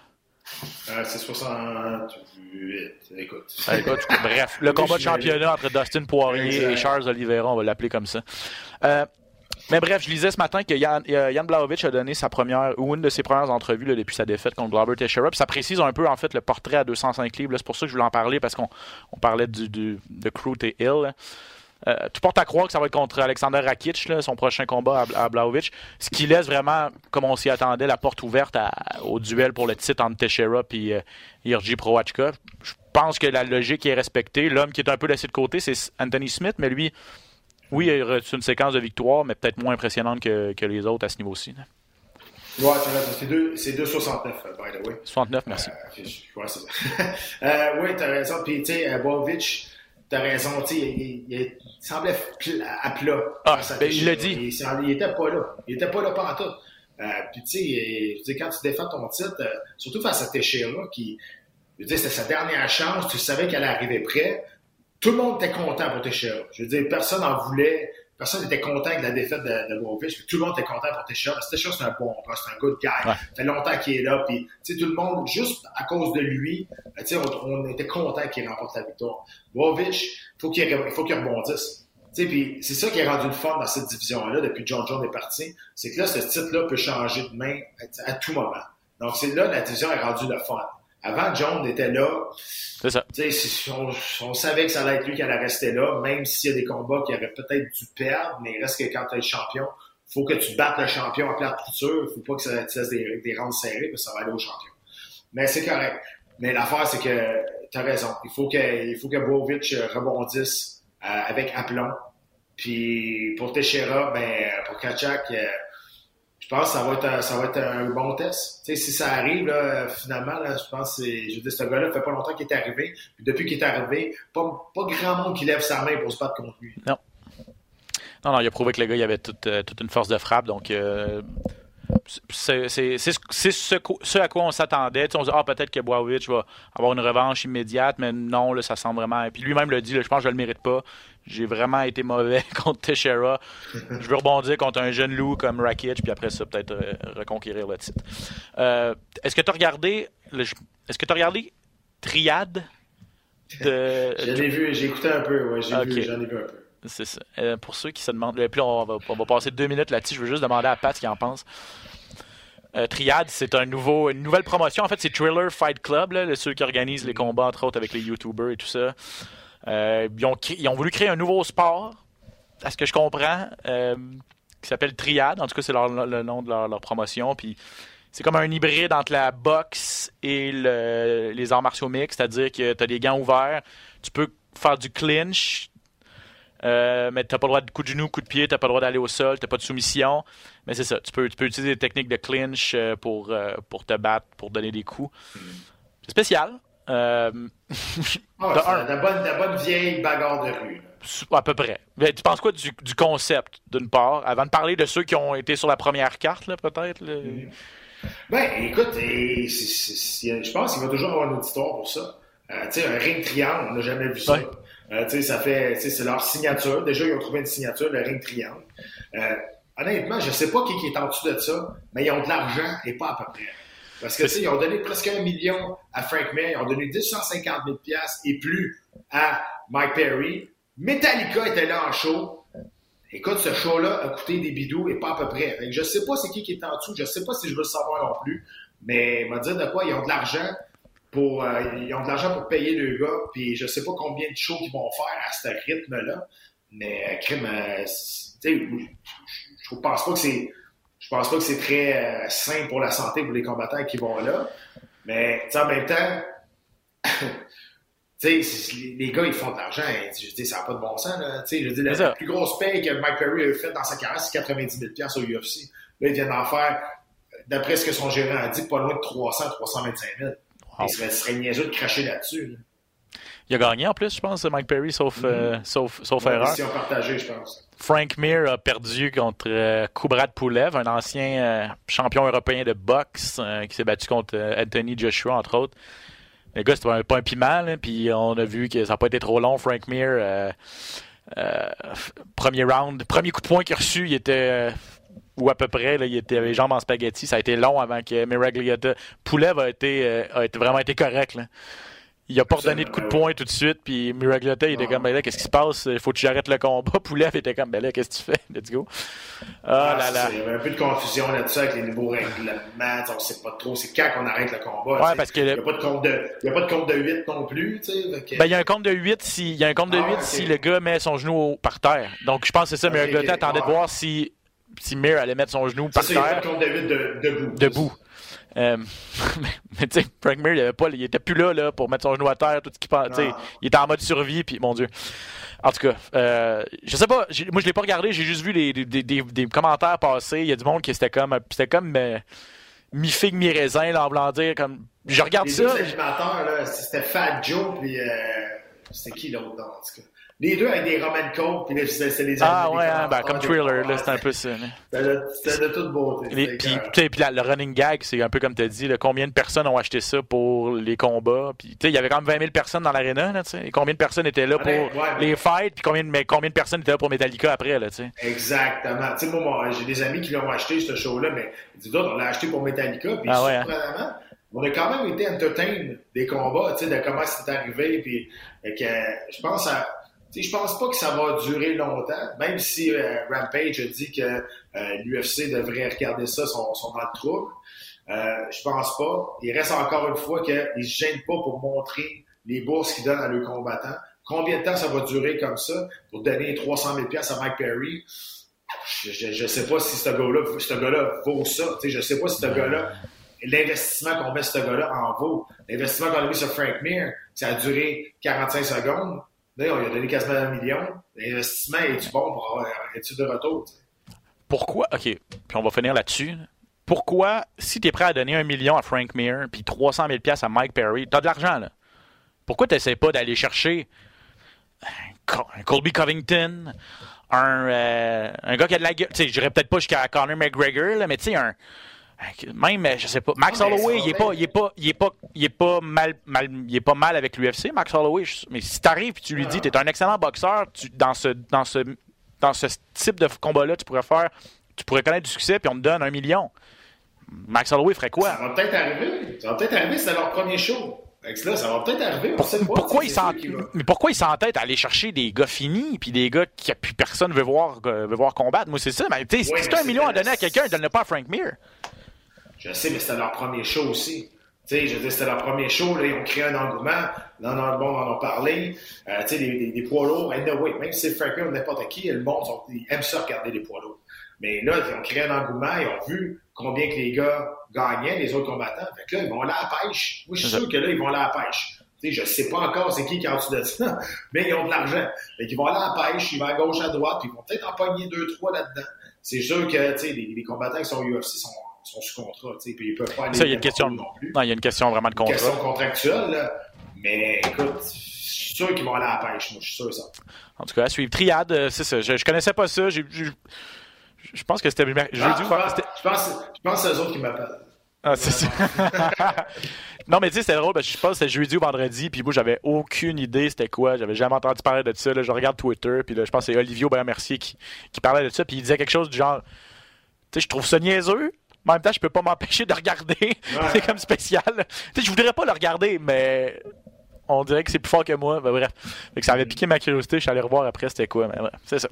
Euh, c'est 68. Écoute. Ah, écoute, bref, le combat de championnat entre Dustin Poirier et Charles Oliveira, on va l'appeler comme ça. Euh, mais bref, je lisais ce matin que Jan, euh, Jan Blachowicz a donné sa première ou une de ses premières entrevues là, depuis sa défaite contre Robert Teixeira. Puis ça précise un peu en fait le portrait à 205 livres. C'est pour ça que je voulais en parler parce qu'on on parlait du, du- de Crute et Hill. là. Euh, tout porte à croire que ça va être contre Alexander Rakic, là, son prochain combat à, à Blachowicz. Ce qui laisse vraiment, comme on s'y attendait, la porte ouverte à- au duel pour le titre entre Teixeira et Irji Proachka. Je pense que la logique est respectée. L'homme qui est un peu laissé de côté, c'est Anthony Smith, mais lui, oui, il a une séquence de victoires, mais peut-être moins impressionnante que, que les autres à ce niveau-ci. Ouais, tu. C'est deux- c'est 2,69, euh, by the way. 69, merci. Euh, ouais, c'est ça. euh, oui, t'as raison. Puis, tu sais, euh, Bovic, t'as raison. Tu il, il- il semblait à plat. Ah, ben, il l'a dit. Il, était pas là. Il était pas là pendant tout. Euh, puis, tu sais, dire, quand tu défends ton titre, euh, surtout face à Teixeira, qui, je veux dire, c'était sa dernière chance, tu savais qu'elle arrivait près. Tout le monde était content pour Teixeira. Je veux dire, personne en voulait personne n'était content avec la défaite de, de. Tout le monde était content pour Teixeira. Teixeira, c'est un bon gars, c'est un good guy. Ouais. Ça fait longtemps qu'il est là. Puis, tu sais, tout le monde, juste à cause de lui, ben, tu sais, on, on était content qu'il remporte la victoire. Bovic, faut qu'il il faut qu'il rebondisse. Tu sais, puis c'est ça qui est rendu le fun dans cette division-là depuis que John Jones est parti. C'est que là, ce titre-là peut changer de main à, à tout moment. Donc, c'est là la division est rendue le fun. Avant, John était là. C'est ça. Tu sais, on, on savait que ça allait être lui qui allait rester là, même s'il y a des combats qui auraient peut-être dû perdre, mais il reste que quand tu es champion, faut que tu battes le champion en plate couture. faut pas que ça te laisse des, des rounds serrés, parce que ça va aller au champion. Mais c'est correct. Mais l'affaire, c'est que tu as raison. Il faut que, il faut que Bovic rebondisse euh, avec aplomb. Puis pour Teixeira, ben, pour Kachak, euh, je pense que ça va être un, bon test. Si ça arrive, finalement, je pense que je dire, ce gars-là, fait pas longtemps qu'il est arrivé. Puis depuis qu'il est arrivé, pas, pas grand monde qui lève sa main pour se battre contre lui. Non. Non, non, il a prouvé que le gars, il avait toute, euh, une force de frappe. Donc, euh, c'est ce, à quoi on s'attendait. On se dit, ah, peut-être que Boavich va avoir une revanche immédiate, mais non, là, ça semble vraiment. Puis lui-même le dit, je pense que je le mérite pas. J'ai vraiment été mauvais contre Teixeira. Je veux rebondir contre un jeune loup comme Rakic, puis après ça, peut-être euh, reconquérir le titre. Euh, Est-ce que tu as regardé. le- Est-ce que tu as regardé Triade de. Vu, j'ai écouté un peu, ouais, j'ai vu, j'en ai vu un peu. C'est ça. Euh, pour ceux qui se demandent, puis on va, on va passer deux minutes là-dessus. Je veux juste demander à Pat ce qu'il en pense. Euh, Triad, c'est un nouveau, une nouvelle promotion. En fait, c'est Thriller Fight Club, là, ceux qui organisent les combats, entre autres, avec les YouTubers et tout ça. Euh, ils, ont, cré- ils ont voulu créer un nouveau sport, à ce que je comprends, euh, qui s'appelle Triad. En tout cas, c'est le nom de leur, leur promotion. Puis c'est comme un hybride entre la boxe et le- les arts martiaux mixtes, c'est-à-dire que tu as des gants ouverts, tu peux faire du clinch, euh, mais t'as pas le droit de coup de genou, coup de pied, t'as pas le droit d'aller au sol, t'as pas de soumission. Mais c'est ça, tu peux, tu peux utiliser des techniques de clinch euh, pour, pour te battre, pour donner des coups. C'est spécial. Euh, Ah, De un. la bonne, de la bonne vieille bagarre de rue. là. à peu près. Mais tu penses quoi du, du concept, d'une part, avant de parler de ceux qui ont été sur la première carte, là, peut-être? là? Ben, écoute, et je pense qu'il va toujours avoir une auditoire pour ça. Euh, tu sais, un ring triangle, on n'a jamais vu ça. Ouais. Euh, tu sais, ça fait, c'est leur signature. Déjà, ils ont trouvé une signature, le ring triangle. Honnêtement, je sais pas qui, qui est en dessous de ça, mais ils ont de l'argent et pas à peu près. Parce que, tu ils ont donné presque un million à Frank May, ils ont donné 250 000 piastres et plus à Mike Perry. Metallica était là en show. Écoute, ce show-là a coûté des bidous et pas à peu près. Je sais pas c'est qui qui est en dessous, je sais pas si je veux le savoir non plus, mais m'a dire de quoi ils ont de l'argent pour euh, ils ont de l'argent pour payer le gars, puis je sais pas combien de shows qu'ils vont faire à ce rythme-là, mais euh, crime, euh, c'est- tu sais, je, je pense pas que c'est pense pas que c'est très euh, sain pour la santé pour les combattants qui vont là, mais en même temps les gars, ils font de l'argent. Je dis, ça n'a pas de bon sens. Là. Je dis, la, plus grosse paye que Mike Perry a fait dans sa carrière, c'est 90 000 au UFC. Là, il vient d'en faire, d'après ce que son gérant a dit, pas loin de 300, 325 000. Wow. Il serait, serait niaiseux de cracher là-dessus. Là. Il a gagné en plus, je pense, Mike Perry, sauf, euh, sauf, sauf Une erreur. décision partagée, je pense. Frank Mir a perdu contre euh, Kubrat Pulev, un ancien euh, champion européen de boxe euh, qui s'est battu contre Anthony Joshua, entre autres. Le gars, c'était pas un, pas un piment, là, puis on a vu que ça n'a pas été trop long. Frank Mir, premier round, premier coup de poing qu'il a reçu, il était. ou à peu près, là, il était les jambes en spaghetti. Ça a été long avant que Miragliota. Pulev a été, euh, a été vraiment été correct. Là. Il a pas redonné de coup de poing tout de suite, puis Miragliota, il était comme, ben là, qu'est-ce qui se passe? Il faut que j'arrête le combat. Pulev était comme, ben là, qu'est-ce que tu fais? Let's go. Ah, là c'est là. ça. Il y avait un peu de confusion là-dessus avec les nouveaux règlements. On ne sait pas trop. C'est quand qu'on arrête le combat. Ouais, parce que Il n'y a pas de compte de, il y a pas de compte de 8 non plus. Tu sais, fait que- Ben, il y a un compte de 8 si, il y a un compte de Ah, 8 ok. si le gars met son genou par terre. Donc, je pense que c'est ça, Ok, Miragliota ok. attendait de voir si, si Mir allait mettre son genou par ça, il n'y a terre. de compte de 8 de, debout. debout. Euh, mais tu sais, Frank Mir, il, avait pas, il était plus là, là pour mettre son genou à terre, tout ce tu sais, Ah. Il était en mode survie, puis mon Dieu. En tout cas, euh, je sais pas, moi je l'ai pas regardé, j'ai juste vu les, des, des- des commentaires passer. Il y a du monde qui c'était comme, c'était comme euh, mi-figue, mi-raisin, là, en voulant dire, comme, je regarde Les ça. deux animateurs, là, c'était Fat Joe, puis euh, c'était qui l'autre, non, en tout cas? Les deux avec des Roman Coke, puis c'est les Ah ouais, hein, ben, comme des thriller, là, c'est un peu ça. C'était de- toute beauté. Les- Puis, puis la- le running gag, c'est un peu comme tu as dit, là, combien de personnes ont acheté ça pour les combats. Puis, il y avait quand même 20 000 personnes dans l'aréna. là, tu sais. Et Combien de personnes étaient là pour Ouais, ouais, mais- les fights, puis combien, de- mais combien de personnes étaient là pour Metallica après. Là, tu sais. Exactement. Tu sais, moi, moi, j'ai des amis qui l'ont acheté, ce show-là, mais ils disent, d'autres, on l'a acheté pour Metallica, puis Ah ouais, hein? on a quand même été entertain des combats, tu sais, de comment c'est arrivé, puis fait que, euh, je pense à, sais, je pense pas que ça va durer longtemps, même si euh, Rampage a dit que euh, l'UFC devrait regarder ça, dans le trouble. Euh, je pense pas. Il reste encore une fois qu'ils ne se gênent pas pour montrer les bourses qu'ils donnent à leurs combattants. Combien de temps ça va durer comme ça? Pour donner 300 000 à Mike Perry? Je, je sais pas si ce gars-là, ce gars-là vaut ça. Tu sais, je sais pas si ce gars-là, l'investissement qu'on met ce gars-là en vaut. L'investissement qu'on a mis sur Frank Mir, ça a duré 45 secondes. On lui a donné quasiment un million. L'investissement est-tu bon pour avoir un étude de retour? tu? Pourquoi, OK, puis on va finir là-dessus. là. Pourquoi, si tu es prêt à donner un million à Frank Mir, puis 300 000 à Mike Perry, tu as de l'argent, là. Pourquoi tu n'essaies pas d'aller chercher un Co- un Colby Covington, un, euh, un gars qui a de la gueule. Tu sais, je dirais peut-être pas jusqu'à Conor McGregor, là, mais tu sais, un- Même, je sais pas. Max Ah, Holloway, il est pas, il est pas, il est pas, il est pas mal, mal, il est pas mal avec l'UFC, Max Holloway. Mais si t'arrives et tu lui dis, t'es un excellent boxeur, tu, dans ce, dans ce, dans ce type de combat-là, tu pourrais faire, tu pourrais connaître du succès, puis on te donne un million. Max Holloway ferait quoi? Ça va peut-être arriver. Ça va peut-être arriver, c'est leur premier show. Que là, ça va peut-être arriver. pas, Pourquoi il mais pourquoi il s'entête à aller chercher des gars finis puis des gars qui plus personne veut voir euh, veut voir combattre? Moi c'est ça. Mais Ouais, mais un million à donner à quelqu'un, donne-le pas à Frank Mir. Je sais, mais c'était leur premier show aussi. Tu sais, je veux dire, c'était leur premier show, là, ils ont créé un engouement. Là, on, bon, on en a parlé. Euh, tu sais, des, des, des poids lourds, anyway, même si c'est Frank Mir ou n'importe qui, le monde, sont- ils aiment ça regarder les poids lourds. Mais là, ils ont créé un engouement, ils ont vu combien que les gars gagnaient, les autres combattants. Fait que là, ils vont là à la pêche. Moi, je suis sûr que là, ils vont là à la pêche. Tu sais, je sais pas encore c'est qui qui est en dessous de ça, mais ils ont de l'argent. Fait qu'ils vont là à la pêche, ils vont à gauche, à droite, puis ils vont peut-être en pogner deux, trois là-dedans. C'est sûr que, tu sais, les, les combattants qui sont UFC sont, sont sous contrat, tu sais, puis ils peuvent pas aller Ça, il y a une question. non plus. Non, il y a une question vraiment de contrat. question contractuelle, là. Mais écoute, je suis sûr qu'ils vont aller à la pêche, moi, je suis sûr ça. En tout cas, à suivre. Triade, euh, c'est ça. Je, je connaissais pas ça. J'ai- Je pense que c'était. Ah, je, pense, c'était- je, pense, je pense que c'est eux autres qui m'appellent. Ah, c'est ça. non, mais tu sais, c'était drôle, parce que je pense que c'était jeudi ou vendredi, puis moi, j'avais aucune idée c'était quoi. J'avais jamais entendu parler de ça. Là. Je regarde Twitter, puis là, je pense que c'est Olivier Aubert-Mercier qui, qui parlait de ça, puis il disait quelque chose du genre Tu sais, je trouve ça niaiseux, en même temps, je peux pas m'empêcher de regarder. c'est comme spécial. Tu sais, je voudrais pas le regarder, mais on dirait que c'est plus fort que moi. Ben, bref. Fait que ça avait piqué ma curiosité. Je suis allé revoir après c'était quoi. Mais bref, c'est ça.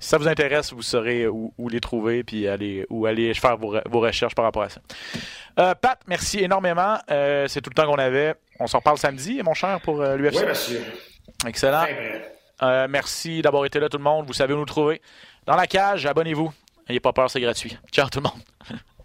Si ça vous intéresse, vous saurez où, où les trouver puis aller, où aller faire vos, re- vos recherches par rapport à ça. Euh, Pat, merci énormément. Euh, c'est tout le temps qu'on avait. On s'en reparle samedi, mon cher, pour euh, l'UFC. Oui, monsieur. Excellent. Merci d'avoir été là, tout le monde. Vous savez où nous trouver. Dans la cage, abonnez-vous. N'ayez pas peur, c'est gratuit. Ciao, tout le monde.